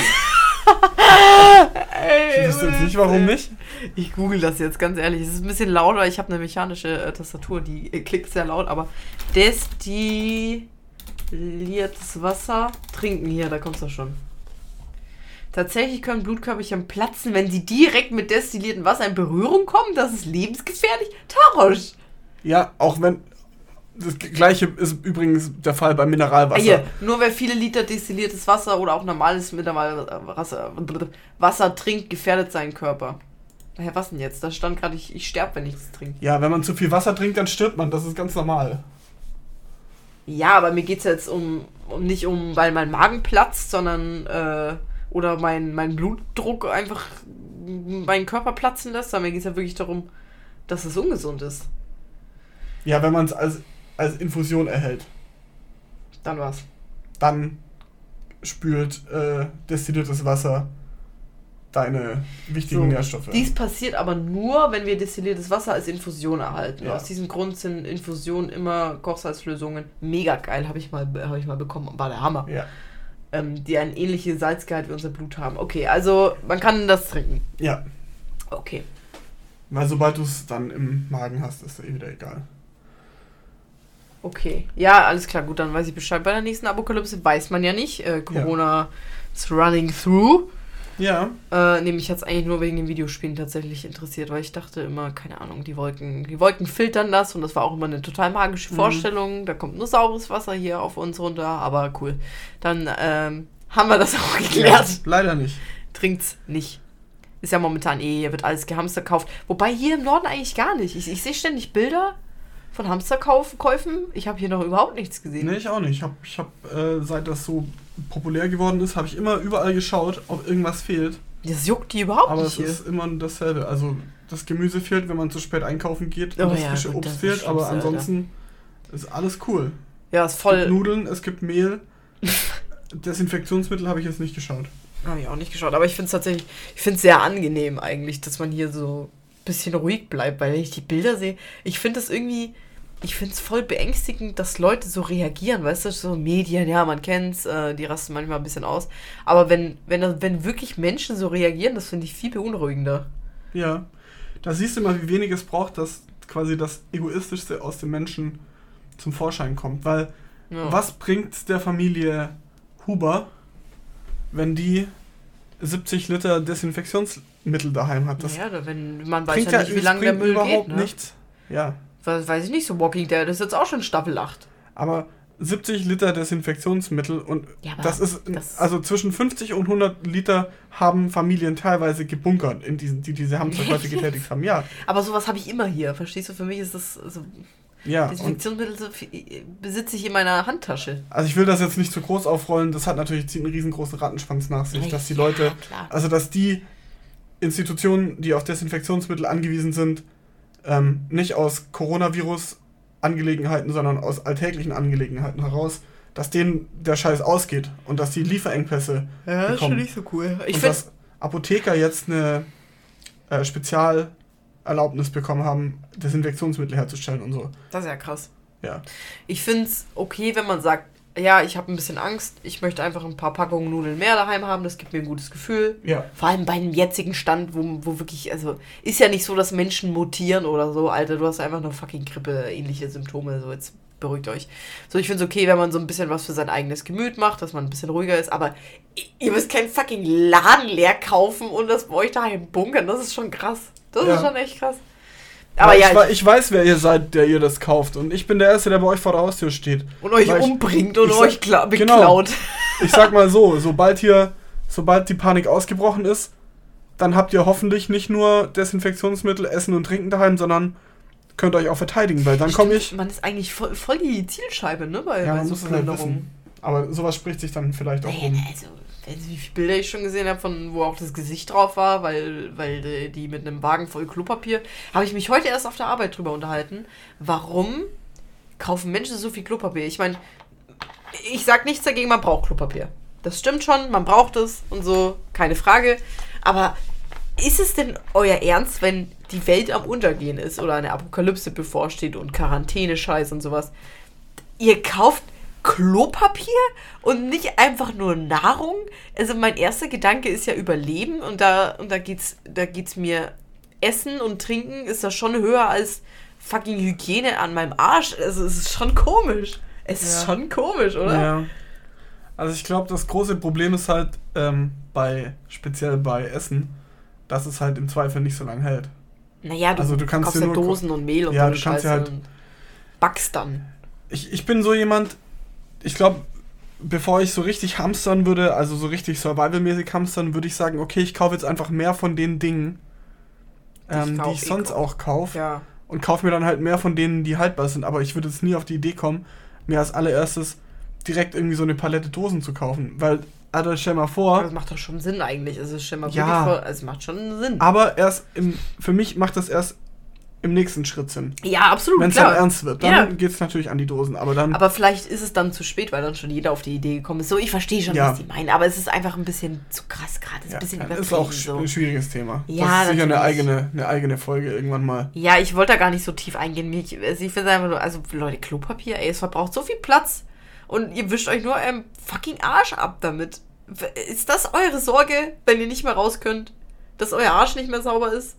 Speaker 2: Ey,
Speaker 1: Ich wüsste jetzt nicht, warum nicht.
Speaker 2: Ich google das jetzt, ganz ehrlich. Es ist ein bisschen lauter. Ich habe eine mechanische äh, Tastatur, die äh, klickt sehr laut, aber destilliertes Wasser trinken hier, da kommt's doch schon. Tatsächlich können Blutkörperchen platzen, wenn sie direkt mit destilliertem Wasser in Berührung kommen. Das ist lebensgefährlich. Tarosch!
Speaker 1: Ja, auch wenn. Das gleiche ist übrigens der Fall beim Mineralwasser.
Speaker 2: Hier, nur wer viele Liter destilliertes Wasser oder auch normales Mineralwasser Wasser trinkt, gefährdet seinen Körper. Hä, was denn jetzt? Da stand gerade, ich, ich sterbe, wenn ich das trinke.
Speaker 1: Ja, wenn man zu viel Wasser trinkt, dann stirbt man. Das ist ganz normal.
Speaker 2: Ja, aber mir geht es jetzt um, um nicht um, weil mein Magen platzt, sondern äh, oder mein, mein Blutdruck einfach meinen Körper platzen lässt, sondern mir geht es ja wirklich darum, dass es ungesund ist.
Speaker 1: Ja, wenn man es als, als Infusion erhält,
Speaker 2: Dann war's.
Speaker 1: dann spült äh, destilliertes Wasser deine wichtigen
Speaker 2: So,
Speaker 1: Nährstoffe.
Speaker 2: Dies passiert aber nur, wenn wir destilliertes Wasser als Infusion erhalten.
Speaker 1: Ja.
Speaker 2: Aus diesem Grund sind Infusionen immer Kochsalzlösungen mega geil, habe ich, mal, hab ich mal bekommen. War der Hammer.
Speaker 1: ja.
Speaker 2: Ähm, die ein ähnliches Salzgehalt wie unser Blut haben. Okay, also man kann das trinken.
Speaker 1: ja,
Speaker 2: Okay.
Speaker 1: weil sobald du es dann im Magen hast, ist eh wieder egal.
Speaker 2: Okay. Ja, alles klar, gut, dann weiß ich Bescheid. Bei der nächsten Apokalypse weiß man ja nicht. Äh, Corona is running through.
Speaker 1: Ja,
Speaker 2: Äh, nee, mich hat es eigentlich nur wegen den Videospielen tatsächlich interessiert, weil ich dachte immer, keine Ahnung, die Wolken, die Wolken filtern das und das war auch immer eine total magische
Speaker 1: Mhm.
Speaker 2: Vorstellung. Da kommt nur saures Wasser hier auf uns runter, aber cool. Dann ähm, haben wir das auch geklärt.
Speaker 1: Ja, leider nicht.
Speaker 2: Trinkt's nicht. Ist ja momentan eh, hier wird alles gehamster gekauft. Wobei hier im Norden eigentlich gar nicht. Ich, ich sehe ständig Bilder von Hamsterkäufen. Ich habe hier noch überhaupt nichts gesehen.
Speaker 1: Nee, ich auch nicht. Ich habe, ich hab, äh, seit das so populär geworden ist, habe ich immer überall geschaut, ob irgendwas fehlt.
Speaker 2: Das juckt die überhaupt
Speaker 1: Aber
Speaker 2: nicht
Speaker 1: es
Speaker 2: hier.
Speaker 1: ist immer dasselbe. Also das Gemüse fehlt, wenn man zu spät einkaufen geht.
Speaker 2: Oh
Speaker 1: und das
Speaker 2: ja,
Speaker 1: frische Obst
Speaker 2: das
Speaker 1: fehlt. Aber ansonsten ist alles cool.
Speaker 2: ja, ist
Speaker 1: Es gibt
Speaker 2: voll.
Speaker 1: Nudeln, es gibt Mehl. Desinfektionsmittel habe ich jetzt nicht geschaut.
Speaker 2: Habe ich auch nicht geschaut, aber ich finde es tatsächlich, ich finde es sehr angenehm eigentlich, dass man hier so ein bisschen ruhig bleibt, weil wenn ich die Bilder sehe, ich finde das irgendwie, ich finde es voll beängstigend, dass Leute so reagieren, weißt du, so Medien, ja, man kennt's, äh, die rasten manchmal ein bisschen aus, aber wenn, wenn, wenn wirklich Menschen so reagieren, das finde ich viel beunruhigender.
Speaker 1: Ja. Da siehst du mal, wie wenig es braucht, dass quasi das Egoistischste aus dem Menschen zum Vorschein kommt. Weil
Speaker 2: Ja.
Speaker 1: was bringt der Familie Huber, wenn die 70 Liter Desinfektionsmittel daheim hat? Das
Speaker 2: ja, da- wenn man weiß
Speaker 1: bringt
Speaker 2: ja nicht, wie lange der Müll
Speaker 1: überhaupt
Speaker 2: geht, ne?
Speaker 1: nichts. Ja.
Speaker 2: Weiß, weiß ich nicht, so Walking Dead ist jetzt auch schon Staffel 8.
Speaker 1: Aber 70 Liter Desinfektionsmittel und
Speaker 2: Ja,
Speaker 1: das ist,
Speaker 2: das-
Speaker 1: also zwischen 50 und 100 Liter haben Familien teilweise gebunkert, in diesen, die diese Hamsterkäufe getätigt haben. Ja,
Speaker 2: Aber sowas habe ich immer hier, verstehst du? Für mich ist das, so,
Speaker 1: ja.
Speaker 2: Desinfektionsmittel besitze ich in meiner Handtasche.
Speaker 1: also ich will das jetzt nicht zu groß aufrollen, das hat natürlich einen riesengroßen Rattenschwanz nach sich, dass die
Speaker 2: Ja,
Speaker 1: Leute,
Speaker 2: klar.
Speaker 1: also dass die Institutionen, die auf Desinfektionsmittel angewiesen sind, ähm, nicht aus Coronavirus-Angelegenheiten, sondern aus alltäglichen Angelegenheiten heraus, dass denen der Scheiß ausgeht und dass die Lieferengpässe
Speaker 2: Ja,
Speaker 1: das ist schon
Speaker 2: nicht so cool. Ich
Speaker 1: und dass Apotheker jetzt eine äh, Spezialerlaubnis bekommen haben, Desinfektionsmittel herzustellen und so.
Speaker 2: das ist ja krass.
Speaker 1: Ja.
Speaker 2: Ich finde es okay, wenn man sagt, ja, ich habe ein bisschen Angst, ich möchte einfach ein paar Packungen Nudeln mehr daheim haben, das gibt mir ein gutes Gefühl.
Speaker 1: Ja.
Speaker 2: Vor allem bei dem jetzigen Stand, wo, wo wirklich, also, ist ja nicht so, dass Menschen mutieren oder so, Alter, du hast einfach nur fucking Grippe, ähnliche Symptome, so jetzt beruhigt euch. So, ich finde es okay, wenn man so ein bisschen was für sein eigenes Gemüt macht, dass man ein bisschen ruhiger ist, aber ihr müsst keinen fucking Laden leer kaufen und das bei euch daheim bunkern, das ist schon krass. Das
Speaker 1: Ja.
Speaker 2: ist schon echt krass. Aber
Speaker 1: Weil
Speaker 2: ja,
Speaker 1: ich, ich weiß, wer ihr seid, der ihr das kauft. Und ich bin der Erste, der bei euch vor der Haustür steht.
Speaker 2: und euch
Speaker 1: weil ich-
Speaker 2: umbringt und
Speaker 1: ich
Speaker 2: euch
Speaker 1: genau.
Speaker 2: beklaut.
Speaker 1: Ich sag mal so, sobald hier, sobald die Panik ausgebrochen ist, dann habt ihr hoffentlich nicht nur Desinfektionsmittel, Essen und Trinken daheim, sondern könnt euch auch verteidigen, weil dann komme ich.
Speaker 2: Man ist eigentlich voll, voll die Zielscheibe, ne? Bei,
Speaker 1: Ja,
Speaker 2: bei
Speaker 1: man
Speaker 2: so
Speaker 1: muss es halt wissen. Aber sowas spricht sich dann vielleicht auch
Speaker 2: Naja,
Speaker 1: um.
Speaker 2: also, wie viele Bilder ich schon gesehen habe, von wo auch das Gesicht drauf war, weil, weil die, mit einem Wagen voll Klopapier, habe ich mich heute erst auf der Arbeit drüber unterhalten. Warum kaufen Menschen so viel Klopapier? Ich meine, ich sag nichts dagegen, man braucht Klopapier. Das stimmt schon, man braucht es und so, keine Frage. Aber ist es denn euer Ernst, wenn die Welt am Untergehen ist oder eine Apokalypse bevorsteht und Quarantäne-Scheiß und sowas? Ihr kauft Klopapier und nicht einfach nur Nahrung? Also mein erster Gedanke ist ja Überleben und da, und da geht's, da geht's mir Essen und Trinken ist da schon höher als fucking Hygiene an meinem Arsch. Also es ist schon komisch. Es ist
Speaker 1: Ja.
Speaker 2: schon komisch, oder?
Speaker 1: Ja. Also ich glaube, das große Problem ist halt ähm, bei, speziell bei Essen, dass es halt im Zweifel nicht so lange hält.
Speaker 2: Naja, du,
Speaker 1: Also du kannst
Speaker 2: kaufst ja
Speaker 1: nur-
Speaker 2: Dosen und Mehl und
Speaker 1: Ja, du kannst ja halt-
Speaker 2: und backst dann.
Speaker 1: Ich, ich bin so jemand, ich glaube, bevor ich so richtig hamstern würde, also so richtig survivalmäßig hamstern, würde ich sagen, okay, ich kaufe jetzt einfach mehr von den Dingen,
Speaker 2: Die ich
Speaker 1: ähm, die ich
Speaker 2: eh
Speaker 1: sonst auch kaufe.
Speaker 2: Ja.
Speaker 1: und kaufe mir dann halt mehr von denen, die haltbar sind. Aber ich würde jetzt nie auf die Idee kommen, mir als allererstes direkt irgendwie so eine Palette Dosen zu kaufen. Weil, Alter, stell mal
Speaker 2: Aber
Speaker 1: vor,
Speaker 2: das macht doch schon Sinn eigentlich. Also stell mal
Speaker 1: Ja.
Speaker 2: wirklich vor, es macht schon Sinn.
Speaker 1: aber erst im, für mich macht das erst im nächsten Schritt Sinn.
Speaker 2: Ja, absolut,
Speaker 1: Wenn es halt ernst wird, dann
Speaker 2: Ja.
Speaker 1: geht es natürlich an die Dosen. Aber dann,
Speaker 2: Aber vielleicht ist es dann zu spät, weil dann schon jeder auf die Idee gekommen ist. So, ich verstehe schon,
Speaker 1: Ja.
Speaker 2: was die meinen, aber es ist einfach ein bisschen zu krass gerade. Es ist
Speaker 1: ja,
Speaker 2: ein bisschen
Speaker 1: ist auch
Speaker 2: so.
Speaker 1: ein schwieriges Thema.
Speaker 2: Ja,
Speaker 1: das ist sicher eine eigene, eine eigene Folge irgendwann mal.
Speaker 2: Ja, ich wollte da gar nicht so tief eingehen. Mich, also ich finde einfach nur, also Leute, Klopapier, ey, es verbraucht so viel Platz. Und ihr wischt euch nur euren fucking Arsch ab damit. Ist das eure Sorge, wenn ihr nicht mehr raus könnt? Dass euer Arsch nicht mehr sauber ist?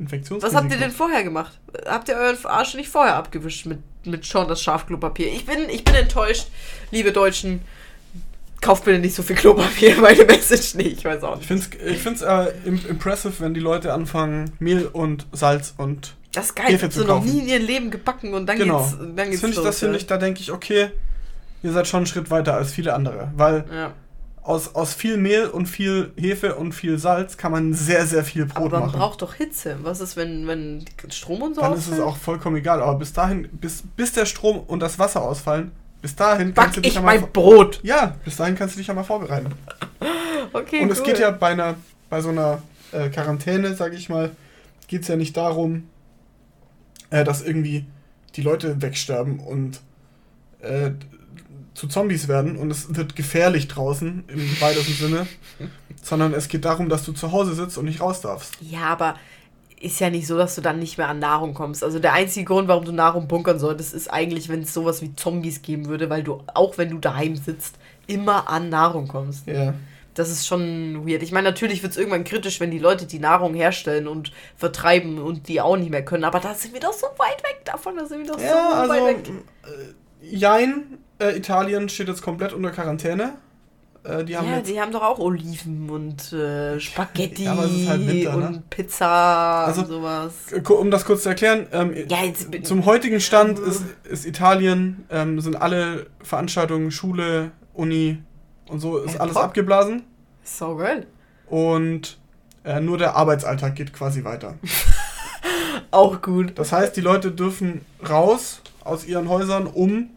Speaker 1: Infektionsrisiko.
Speaker 2: Was habt ihr denn vorher gemacht? Habt ihr euren Arsch nicht vorher abgewischt mit, mit schon das Schafklopapier? Ich bin, ich bin enttäuscht, liebe Deutschen. Kauft bitte nicht so viel Klopapier, meine Message nicht. Ich weiß auch
Speaker 1: Ich
Speaker 2: nicht.
Speaker 1: finde es ich find's, äh, im- impressive, wenn die Leute anfangen, Mehl und Salz und
Speaker 2: Das ist geil.
Speaker 1: Hefe zu
Speaker 2: ihr noch nie in ihr Leben gebacken und dann
Speaker 1: genau.
Speaker 2: geht's, dann
Speaker 1: das
Speaker 2: geht's
Speaker 1: finde ich,
Speaker 2: los,
Speaker 1: das finde ich, da denke ich, okay, ihr seid schon einen Schritt weiter als viele andere. Weil
Speaker 2: Ja.
Speaker 1: Aus, aus viel Mehl und viel Hefe und viel Salz kann man sehr, sehr viel Brot
Speaker 2: Aber man
Speaker 1: machen.
Speaker 2: braucht doch Hitze. Was ist, wenn, wenn Strom und so
Speaker 1: Dann ist es
Speaker 2: ausfällt?
Speaker 1: auch vollkommen egal. Aber bis dahin, bis, bis der Strom und das Wasser ausfallen, bis dahin
Speaker 2: Back
Speaker 1: kannst du dich
Speaker 2: ich
Speaker 1: ja mal.
Speaker 2: mein Brot.
Speaker 1: Ja, bis dahin kannst du dich ja mal vorbereiten.
Speaker 2: Okay,
Speaker 1: und es
Speaker 2: cool.
Speaker 1: geht ja bei einer, bei so einer äh, Quarantäne, sage ich mal, geht es ja nicht darum, äh, dass irgendwie die Leute wegsterben und äh, zu Zombies werden und es wird gefährlich draußen im weitesten Sinne, sondern es geht darum, dass du zu Hause sitzt und nicht raus darfst.
Speaker 2: Ja, aber ist ja nicht so, dass du dann nicht mehr an Nahrung kommst. Also der einzige Grund, warum du Nahrung bunkern solltest, ist eigentlich, wenn es sowas wie Zombies geben würde, weil du, auch wenn du daheim sitzt, immer an Nahrung kommst.
Speaker 1: Ja.
Speaker 2: Das ist schon weird. Ich meine, natürlich wird es irgendwann kritisch, wenn die Leute die Nahrung herstellen und vertreiben und die auch nicht mehr können. Aber da sind wir doch so weit weg davon. Da sind wir doch so
Speaker 1: Ja,
Speaker 2: weit
Speaker 1: also,
Speaker 2: weg.
Speaker 1: äh, Jein, äh, Italien steht jetzt komplett unter Quarantäne. Äh, die haben
Speaker 2: Ja, die haben doch auch Oliven und äh, Spaghetti
Speaker 1: Ja, halt Winter,
Speaker 2: und
Speaker 1: ne?
Speaker 2: Pizza
Speaker 1: Also,
Speaker 2: und sowas.
Speaker 1: äh, um das kurz zu erklären, ähm,
Speaker 2: Ja, jetzt
Speaker 1: zum heutigen Stand ist, ist Italien, ähm, sind alle Veranstaltungen, Schule, Uni und so, ist
Speaker 2: Ja,
Speaker 1: alles
Speaker 2: top.
Speaker 1: abgeblasen.
Speaker 2: So geil.
Speaker 1: Und äh, nur der Arbeitsalltag geht quasi weiter.
Speaker 2: Auch gut.
Speaker 1: Das heißt, die Leute dürfen raus aus ihren Häusern, um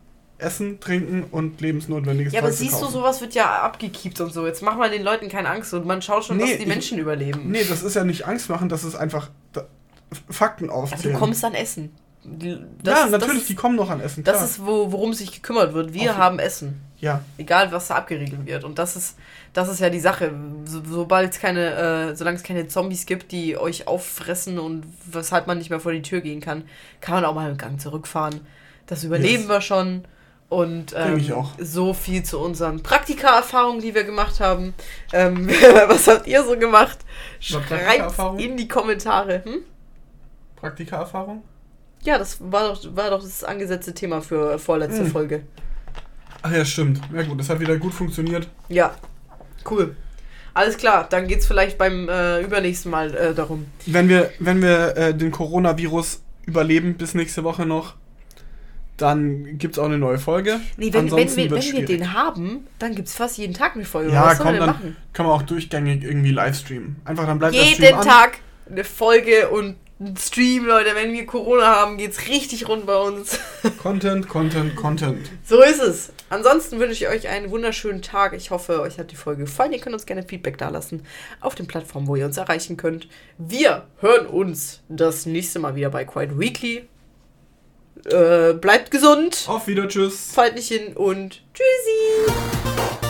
Speaker 1: Essen, Trinken und lebensnotwendiges
Speaker 2: Ja, aber
Speaker 1: Zeug
Speaker 2: siehst du,
Speaker 1: kaufen.
Speaker 2: sowas wird ja abgekiept und so. Jetzt mach mal den Leuten keine Angst und man schaut schon,
Speaker 1: Nee,
Speaker 2: dass die
Speaker 1: ich-
Speaker 2: Menschen überleben.
Speaker 1: Nee, das ist ja nicht Angst machen, das ist einfach da, Fakten aufzählen.
Speaker 2: du kommst an Essen. Die-
Speaker 1: ja,
Speaker 2: ist-
Speaker 1: natürlich,
Speaker 2: das,
Speaker 1: die kommen noch an Essen.
Speaker 2: Das
Speaker 1: klar.
Speaker 2: ist, wo, worum sich gekümmert wird. Wir
Speaker 1: Auf-
Speaker 2: haben Essen.
Speaker 1: ja,
Speaker 2: Egal, was da abgeriegelt wird. Und das ist, das ist ja die Sache. So, sobald es keine, äh, solange es keine Zombies gibt, die euch auffressen und weshalb man nicht mehr vor die Tür gehen kann, kann man auch mal einen Gang zurückfahren. Das überleben
Speaker 1: Yes.
Speaker 2: wir schon. Und ähm, so viel zu unseren Praktika-Erfahrungen, die wir gemacht haben. Ähm, was habt ihr so gemacht? Schreibt in die Kommentare. Hm?
Speaker 1: Praktika-Erfahrung?
Speaker 2: Ja, das war doch, war doch das angesetzte Thema für vorletzte
Speaker 1: Hm.
Speaker 2: Folge.
Speaker 1: Ach ja, stimmt. Ja gut, das hat wieder gut funktioniert.
Speaker 2: Ja, cool. Alles klar, dann geht's vielleicht beim äh, übernächsten Mal äh, darum.
Speaker 1: Wenn wir, wenn wir äh, den Coronavirus überleben bis nächste Woche noch, dann gibt es auch eine neue Folge.
Speaker 2: Nee, wenn, wenn, wenn
Speaker 1: wird's
Speaker 2: wir den haben, dann gibt's fast jeden Tag eine Folge.
Speaker 1: Ja,
Speaker 2: Was
Speaker 1: komm, dann
Speaker 2: machen?
Speaker 1: kann man auch durchgängig irgendwie Livestreamen. Einfach dann bleibt der Stream
Speaker 2: Jeden
Speaker 1: an.
Speaker 2: Tag eine Folge und ein Stream, Leute. Wenn wir Corona haben, geht's richtig rund bei uns.
Speaker 1: Content, Content, Content.
Speaker 2: So ist es. Ansonsten wünsche ich euch einen wunderschönen Tag. Ich hoffe, euch hat die Folge gefallen. Ihr könnt uns gerne Feedback dalassen auf den Plattformen, wo ihr uns erreichen könnt. Wir hören uns das nächste Mal wieder bei Quiet Weekly. Äh, bleibt gesund,
Speaker 1: Auf wieder, tschüss.
Speaker 2: fallt nicht hin und tschüssi.